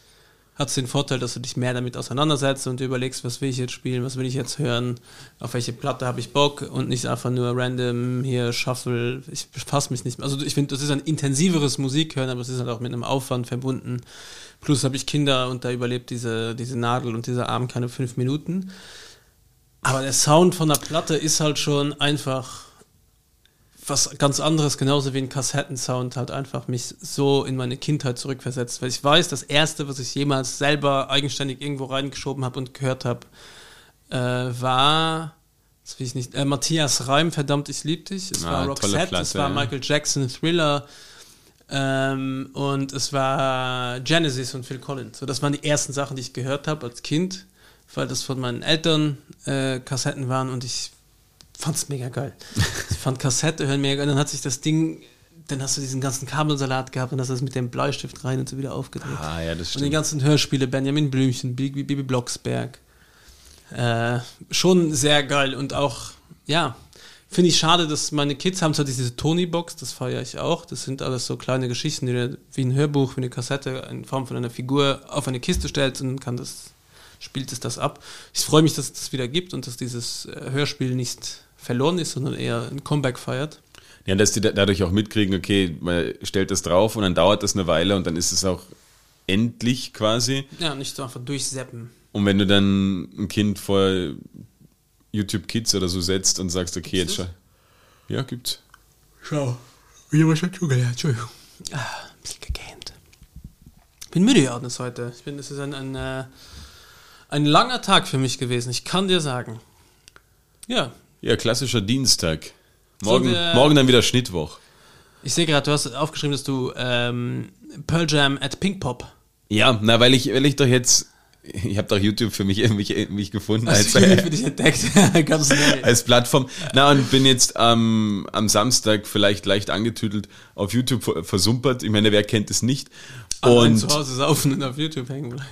hat es den Vorteil, dass du dich mehr damit auseinandersetzt und überlegst, was will ich jetzt spielen, was will ich jetzt hören, auf welche Platte habe ich Bock und nicht einfach nur random hier Shuffle. Ich befasse mich nicht mehr. Also ich finde, das ist ein intensiveres Musikhören, aber es ist halt auch mit einem Aufwand verbunden. Plus habe ich Kinder und da überlebt diese, diese Nadel und dieser Arm keine fünf Minuten. Aber der Sound von der Platte ist halt schon einfach was ganz anderes, genauso wie ein Kassettensound halt einfach mich so in meine Kindheit zurückversetzt. Weil ich weiß, das erste, was ich jemals selber eigenständig irgendwo reingeschoben habe und gehört habe, äh, war, das will ich nicht, äh, Matthias Reim, verdammt, ich lieb dich. Es Ah, war Roxette, es war. Michael Jackson, Thriller. Ähm, und es war Genesis und Phil Collins. So, das waren die ersten Sachen, die ich gehört habe als Kind, weil das von meinen Eltern äh, Kassetten waren und ich fand's mega geil. Ich fand Kassette hören mega geil. Dann hat sich das Ding, dann hast du diesen ganzen Kabelsalat gehabt und hast das mit dem Bleistift rein und so wieder aufgedreht. Ah, ja, das und die stimmt. ganzen Hörspiele, Benjamin Blümchen, Bibi, Bibi Blocksberg. Äh, schon sehr geil und auch, ja, finde ich schade, dass meine Kids haben zwar diese Tony-Box, das feiere ich auch. Das sind alles so kleine Geschichten, die du wie ein Hörbuch, wie eine Kassette in Form von einer Figur auf eine Kiste stellst und kann das, spielt es das ab. Ich freue mich, dass es das wieder gibt und dass dieses äh, Hörspiel nicht verloren ist, sondern eher ein Comeback feiert. Ja, dass die da- dadurch auch mitkriegen, okay, man stellt das drauf und dann dauert das eine Weile und dann ist es auch endlich quasi. Ja, nicht so einfach durchseppen. Und wenn du dann ein Kind vor YouTube Kids oder so setzt und sagst, okay, jetzt Gibt's schau. Ja, gibt's. Schau. Ich habe schon gelernt, Entschuldigung. Ah, ein bisschen gegähnt. Bin müde, Johannes, heute. Ich bin, es ist ein, ein, äh, ein langer Tag für mich gewesen, ich kann dir sagen. Ja, Ja, klassischer Dienstag. Morgen, wir- morgen dann wieder Schnittwoch. ich sehe gerade, du hast aufgeschrieben, dass du ähm, Pearl Jam at Pink Pop. Ja, na, weil ich, weil ich doch jetzt, ich habe doch YouTube für mich, mich, mich gefunden als, du für dich entdeckt? Als Plattform. Na, und bin jetzt am am Samstag vielleicht leicht angetüdelt auf YouTube ver- versumpert. Ich meine, wer kennt es nicht? Allein Und zu Hause saufen und auf YouTube hängen bleiben.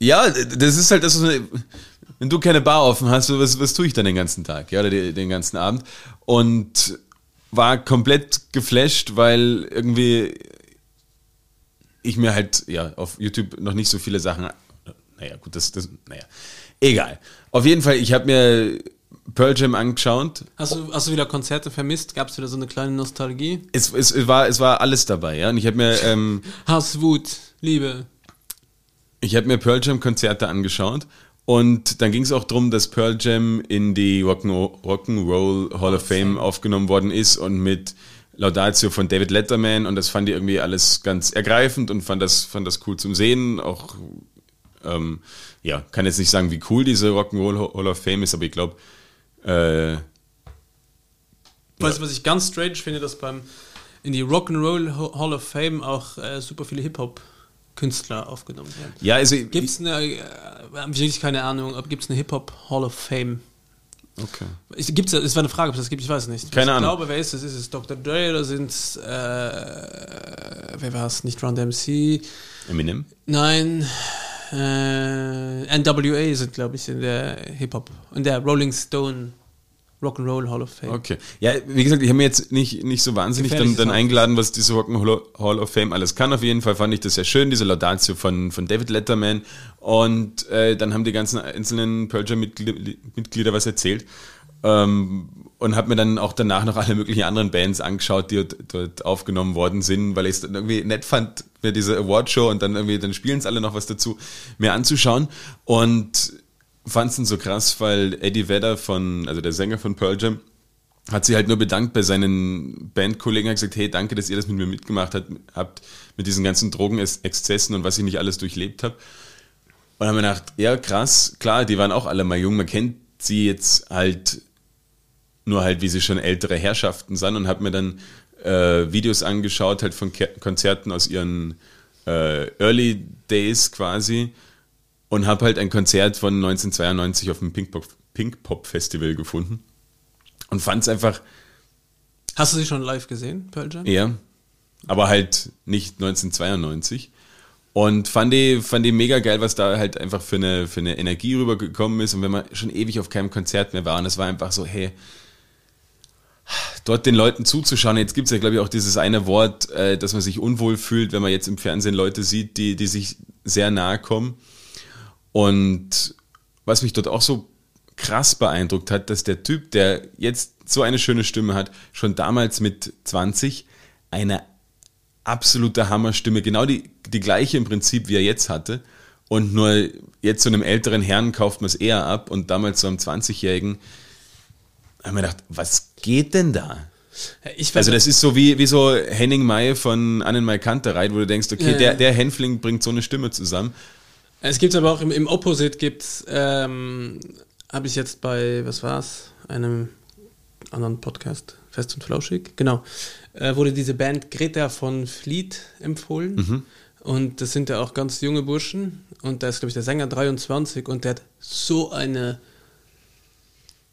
Ja, das ist halt das, wenn du keine Bar offen hast, was, was tue ich dann den ganzen Tag, ja, oder den ganzen Abend? Und war komplett geflasht, weil irgendwie ich mir halt, ja, auf YouTube noch nicht so viele Sachen, naja, gut, das, das, naja, egal. Auf jeden Fall, ich habe mir Pearl Jam angeschaut. Hast du, hast du wieder Konzerte vermisst? Gab es wieder so eine kleine Nostalgie? Es, es, es, war, es war alles dabei, ja, und ich habe mir, ähm, Hass, Wut, Liebe. Ich habe mir Pearl Jam Konzerte angeschaut und dann ging es auch darum, dass Pearl Jam in die Rock'n'Roll Hall of Fame aufgenommen worden ist und mit Laudatio von David Letterman und das fand ich irgendwie alles ganz ergreifend und fand das, fand das cool zum Sehen. Auch, ähm, ja, kann jetzt nicht sagen, wie cool diese Rock'n'Roll Hall of Fame ist, aber ich glaube, äh, Weißt du, was ich ganz strange finde, dass beim in die Rock'n'Roll Hall of Fame auch äh, super viele Hip-Hop-Künstler aufgenommen werden. ja, also Gibt es eine, äh, ich wirklich keine Ahnung, ob gibt es eine Hip-Hop Hall of Fame? okay. Ich, gibt's, es war eine Frage, ob es das gibt, ich weiß es nicht. Keine ich Ahnung. glaube, wer ist es? Ist es Dr. Dre oder sind es, äh, wer war es? Nicht Run MC? Eminem. Nein, äh, NWA sind, glaube ich, in der Hip-Hop, in der Rolling Stone Rock'n'Roll Hall of Fame. Okay. Ja, wie gesagt, ich habe mir jetzt nicht, nicht so wahnsinnig dann, dann eingeladen, was diese Rock'n'Roll Hall of Fame alles kann. Auf jeden Fall fand ich das sehr schön, diese Laudatio von, von David Letterman. Und äh, dann haben die ganzen einzelnen Pearl Jam-Mitglieder Mitglieder was erzählt. Ähm, und habe mir dann auch danach noch alle möglichen anderen Bands angeschaut, die dort, dort aufgenommen worden sind, weil ich es irgendwie nett fand, mir diese Awardshow und dann irgendwie, dann spielen es alle noch was dazu, mir anzuschauen. Und fand es dann so krass, weil Eddie Vedder von, also der Sänger von Pearl Jam, hat sie halt nur bedankt bei seinen Bandkollegen, hat gesagt, hey, danke, dass ihr das mit mir mitgemacht habt, habt mit diesen ganzen Drogenexzessen und was ich nicht alles durchlebt habe. Und haben wir gedacht, ja, krass, klar, die waren auch alle mal jung, man kennt sie jetzt halt nur halt, wie sie schon ältere Herrschaften sind und habe mir dann äh, Videos angeschaut, halt von Ke Konzerten aus ihren äh, Early Days quasi und habe halt ein Konzert von 1992 auf dem Pink Pop, Pink Pop Festival gefunden und fand es einfach Hast du sie schon live gesehen, Pearl Jam? eher, aber halt nicht 1992. Und fand die, fand die mega geil, was da halt einfach für eine, für eine Energie rübergekommen ist. Und wenn man schon ewig auf keinem Konzert mehr war, und es war einfach so, hey, dort den Leuten zuzuschauen. Jetzt gibt es ja, glaube ich, auch dieses eine Wort, äh, dass man sich unwohl fühlt, wenn man jetzt im Fernsehen Leute sieht, die, die sich sehr nahe kommen. Und was mich dort auch so krass beeindruckt hat, dass der Typ, der jetzt so eine schöne Stimme hat, schon damals mit 20 eine absolute Hammerstimme, genau die, die gleiche im Prinzip, wie er jetzt hatte. Und nur jetzt so einem älteren Herrn kauft man es eher ab und damals so einem 20-Jährigen, haben wir gedacht, was geht denn da? Also das ist so wie, wie so Henning May von Annenmai Kantereit, wo du denkst, okay, Ja, ja. der, der Hänfling bringt so eine Stimme zusammen. Es gibt aber auch im, im Opposite gibt's, ähm, habe ich jetzt bei, was war's, einem anderen Podcast, Fest und Flauschig, genau, äh, wurde diese Band Greta von Fleet empfohlen. Und das sind ja auch ganz junge Burschen. Und da ist, glaube ich, der Sänger 23 und der hat so eine.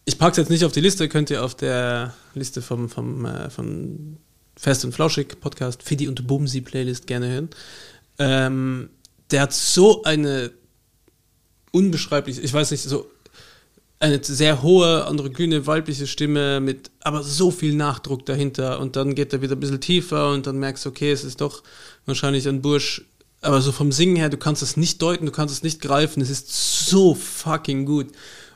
Ich pack's jetzt nicht auf die Liste, könnt ihr auf der Liste vom, vom äh, von Fest und Flauschig Podcast, Fidi und Bumsi Playlist gerne hören. Ähm, der hat so eine unbeschreiblich, ich weiß nicht, so eine sehr hohe, androgyne, weibliche Stimme mit aber so viel Nachdruck dahinter und dann geht er wieder ein bisschen tiefer und dann merkst du, okay, es ist doch wahrscheinlich ein Bursch, aber so vom Singen her, du kannst es nicht deuten, du kannst es nicht greifen, es ist so fucking gut.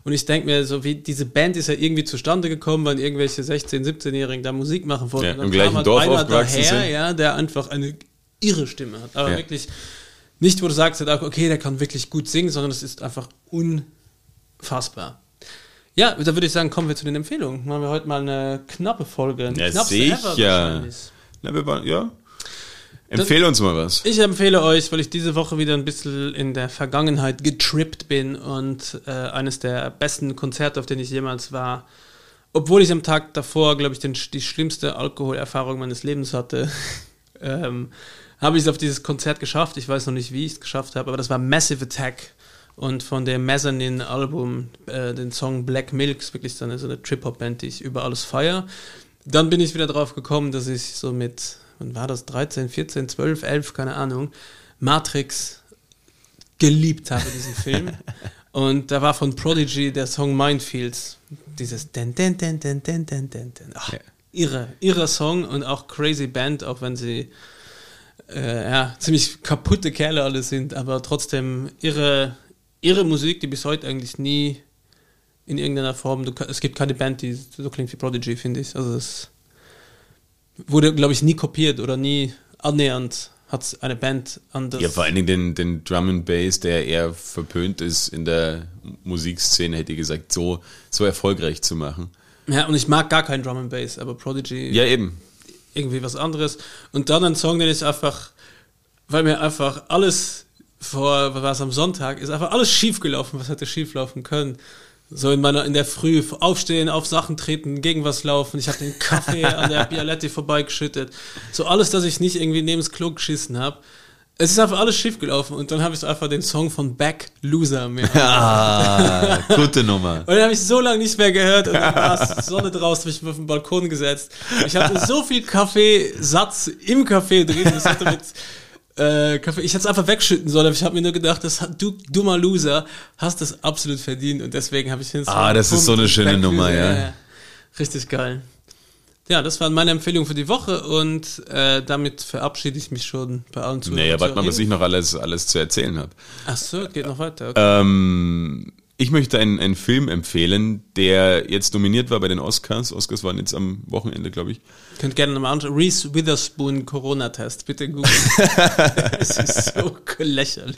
Und ich denke mir, so wie diese Band ist ja irgendwie zustande gekommen, weil irgendwelche 16-, 17-Jährigen da Musik machen wollten. Ja, Und dann im gleichen halt Dorf einer aufgewachsen daher, sind. ja, der einfach eine irre Stimme hat. Aber Ja. wirklich nicht, wo du sagst, okay, der kann wirklich gut singen, sondern es ist einfach unfassbar. Ja, da würde ich sagen, kommen wir zu den Empfehlungen. Machen wir heute mal eine knappe Folge. Eine Ja, sicher. Na, wir waren, ja. Empfehle uns mal was. Ich empfehle euch, weil ich diese Woche wieder ein bisschen in der Vergangenheit getrippt bin und äh, eines der besten Konzerte, auf denen ich jemals war, obwohl ich am Tag davor, glaube ich, den, die schlimmste Alkoholerfahrung meines Lebens hatte, ähm, habe ich es auf dieses Konzert geschafft. Ich weiß noch nicht, wie ich es geschafft habe, aber das war Massive Attack. Und von dem Mezzanine-Album, äh, den Song Black Milk, ist wirklich so eine, so eine Trip-Hop-Band, die ich über alles feiere. Dann bin ich wieder drauf gekommen, dass ich so mit, wann war das, 13, 14, 12, 11, keine Ahnung, Matrix geliebt habe, diesen Film. Und da war von Prodigy der Song Minefields. Dieses den, den, den, den, den, den, den, den. Ach, irre, irre Song und auch crazy Band, auch wenn sie äh, ja, ziemlich kaputte Kerle alle sind, aber trotzdem irre, irre Musik, die bis heute eigentlich nie in irgendeiner Form, du, es gibt keine Band, die so klingt wie Prodigy, finde ich. Also es wurde, glaube ich, nie kopiert oder nie annähernd hat eine Band anders. Ja, vor allen Dingen den, den Drum and Bass, der eher verpönt ist in der Musikszene, hätte ich gesagt, so, so erfolgreich zu machen. Ja, und ich mag gar keinen Drum and Bass, aber Prodigy Ja, eben. Irgendwie was anderes. Und dann ein Song, den ich einfach, weil mir einfach alles vor, was am Sonntag, ist einfach alles schief gelaufen, was hätte schief laufen können. So in meiner, in der Früh aufstehen, auf Sachen treten, gegen was laufen. Ich habe den Kaffee an der Bialetti vorbeigeschüttet. So alles, dass ich nicht irgendwie neben das Klo geschissen habe. Es ist einfach alles schief gelaufen und dann habe ich einfach den Song von Back Loser mir Ah, gute Nummer. und den habe ich so lange nicht mehr gehört und dann war Sonne draußen, habe ich mich auf den Balkon gesetzt. Ich hatte so viel Kaffeesatz im Kaffee drin, das hatte mit äh, Kaffee, ich hätte es einfach wegschütten sollen, aber ich habe mir nur gedacht, das hat, du dummer Loser hast das absolut verdient und deswegen habe ich Song Ah, das ist so eine schöne Back Nummer, Loser, ja. Richtig geil. Ja, das waren meine Empfehlungen für die Woche und äh, damit verabschiede ich mich schon bei allen Zuhörern. Naja, warte mal, was ich noch alles, alles zu erzählen habe. Ach so, geht noch weiter. Okay. Ähm, ich möchte einen, einen Film empfehlen, der jetzt nominiert war bei den Oscars. Oscars waren jetzt am Wochenende, glaube ich. Könnt gerne nochmal anschauen. Reese Witherspoon Corona-Test, bitte googeln. Es ist so lächerlich.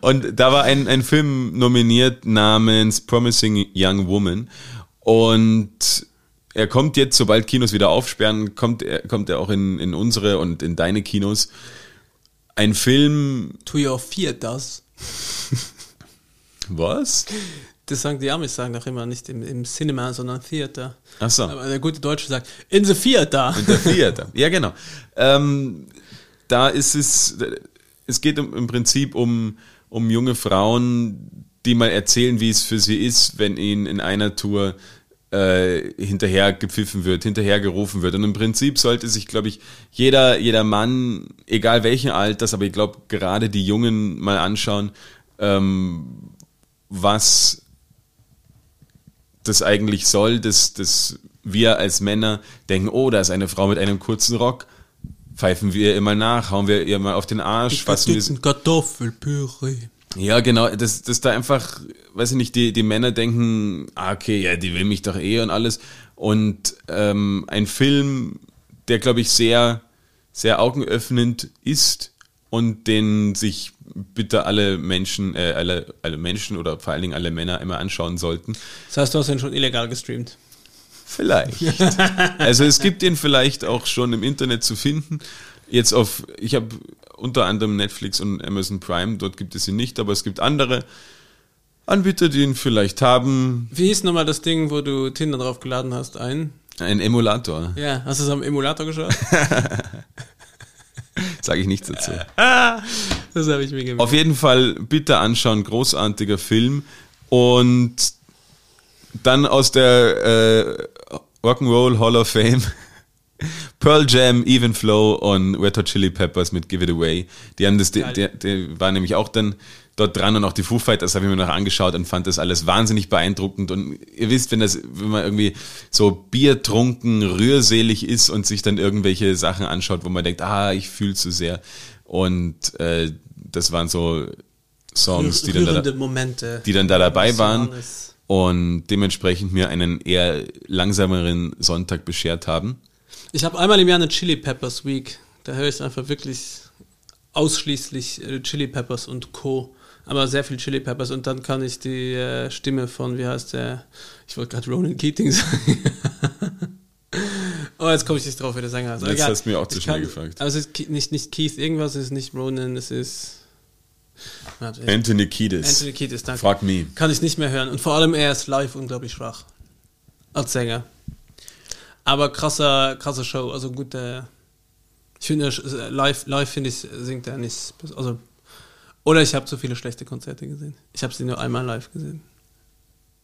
Und da war ein, ein Film nominiert namens Promising Young Woman. Und er kommt jetzt, sobald Kinos wieder aufsperren, kommt er, kommt er auch in, in unsere und in deine Kinos. Ein Film, To your theaters. was? Das sagen die Amis, sagen doch immer nicht im, im Cinema, sondern Theater. Ach so. Aber der gute Deutsche sagt, in the theater. Der Theater. Ja, genau. Ähm, da ist es, es geht im Prinzip um, um junge Frauen, die mal erzählen, wie es für sie ist, wenn ihnen in einer Tour äh, hinterher gepfiffen wird, hinterher gerufen wird. Und im Prinzip sollte sich, glaube ich, jeder, jeder Mann, egal welchen Alters, aber ich glaube gerade die Jungen mal anschauen, ähm, was das eigentlich soll, dass, dass wir als Männer denken, oh, da ist eine Frau mit einem kurzen Rock, pfeifen wir ihr immer nach, hauen wir ihr mal auf den Arsch, fassen wir sie. Kartoffelpüree. Ja, genau, dass, dass da einfach, weiß ich nicht, die, die Männer denken, ah, okay, ja, die will mich doch eh und alles. Und ähm, ein Film, der, glaube ich, sehr, sehr augenöffnend ist und den sich bitte alle Menschen, äh, alle, alle Menschen oder vor allen Dingen alle Männer immer anschauen sollten. Das heißt, du hast ihn schon illegal gestreamt. Vielleicht. also es gibt ihn vielleicht auch schon im Internet zu finden. Jetzt auf, ich habe unter anderem Netflix und Amazon Prime, dort gibt es ihn nicht, aber es gibt andere Anbieter, die ihn vielleicht haben. Wie hieß nochmal das Ding, wo du Tinder drauf geladen hast? Ein? Ein Emulator, Ja, hast du es am Emulator geschaut? sage ich nichts dazu. Das habe ich mir gemerkt. Auf jeden Fall bitte anschauen, großartiger Film. Und dann aus der äh, Rock'n'Roll Hall of Fame Pearl Jam, Even Flow und Red Hot Chili Peppers mit Give It Away. Die haben das, die, die, die waren nämlich auch dann dort dran und auch die Foo Fighters habe ich mir noch angeschaut und fand das alles wahnsinnig beeindruckend. Und ihr wisst, wenn das, wenn man irgendwie so biertrunken, rührselig ist und sich dann irgendwelche Sachen anschaut, wo man denkt, ah, ich fühle zu sehr. Und äh, das waren so Songs, die dann, da, Momente. die dann da dabei waren und dementsprechend mir einen eher langsameren Sonntag beschert haben. Ich habe einmal im Jahr eine Chili Peppers Week. Da höre ich einfach wirklich ausschließlich äh, Chili Peppers und Co. Aber sehr viel Chili Peppers und dann kann ich die äh, Stimme von, wie heißt der? Ich wollte gerade Ronan Keating sagen. oh, jetzt komme ich nicht drauf, wie der Sänger heißt. Aber Jetzt hast du mir auch zu schnell gefragt. Aber es ist nicht, nicht Keith irgendwas, es ist nicht Ronan, es ist. Warte, Anthony Kiedis. Anthony Kiedis, danke. Frag me. Kann ich nicht mehr hören. Und vor allem er ist live unglaublich schwach. Als Sänger. Aber krasser, krasser Show. Also gut, äh, ich finde, äh, live, live finde ich, singt er nicht. Also, oder ich habe zu viele schlechte Konzerte gesehen. Ich habe sie nur einmal live gesehen.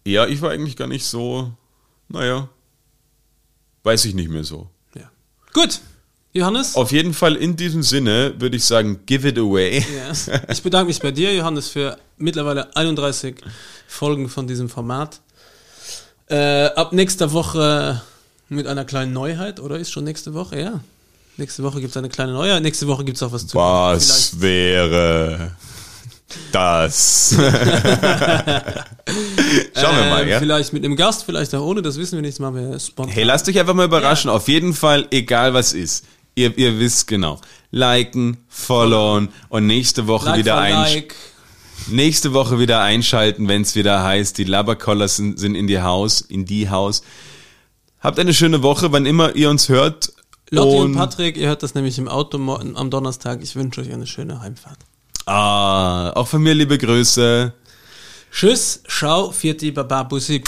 Ja, ich war eigentlich gar nicht so, naja, weiß ich nicht mehr so. Ja. Gut. Johannes? Auf jeden Fall in diesem Sinne würde ich sagen, give it away. Ja. Ich bedanke mich bei dir, Johannes, für mittlerweile 31 Folgen von diesem Format. Äh, ab nächster Woche mit einer kleinen Neuheit, oder ist schon nächste Woche? Ja. Nächste Woche gibt es eine kleine Neuheit. Nächste Woche gibt es auch was zu. vielleicht- Was wäre das? Schauen wir mal, Äh, ja? Vielleicht mit einem Gast, vielleicht auch ohne, das wissen wir nicht. Das machen wir spontan. Hey, lasst euch einfach mal überraschen. Auf jeden Fall, egal was ist. Ihr, ihr wisst genau. Liken, followen und nächste Woche like wieder einschalten. like. Nächste Woche wieder einschalten, wenn es wieder heißt, die Labercollers sind, sind in die Haus, in die Haus. Habt eine schöne Woche, wann immer ihr uns hört. Lotti und Patrick, ihr hört das nämlich im Auto am Donnerstag. Ich wünsche euch eine schöne Heimfahrt. Ah, auch von mir liebe Grüße. Tschüss, ciao, Vierti, Baba, Bussi.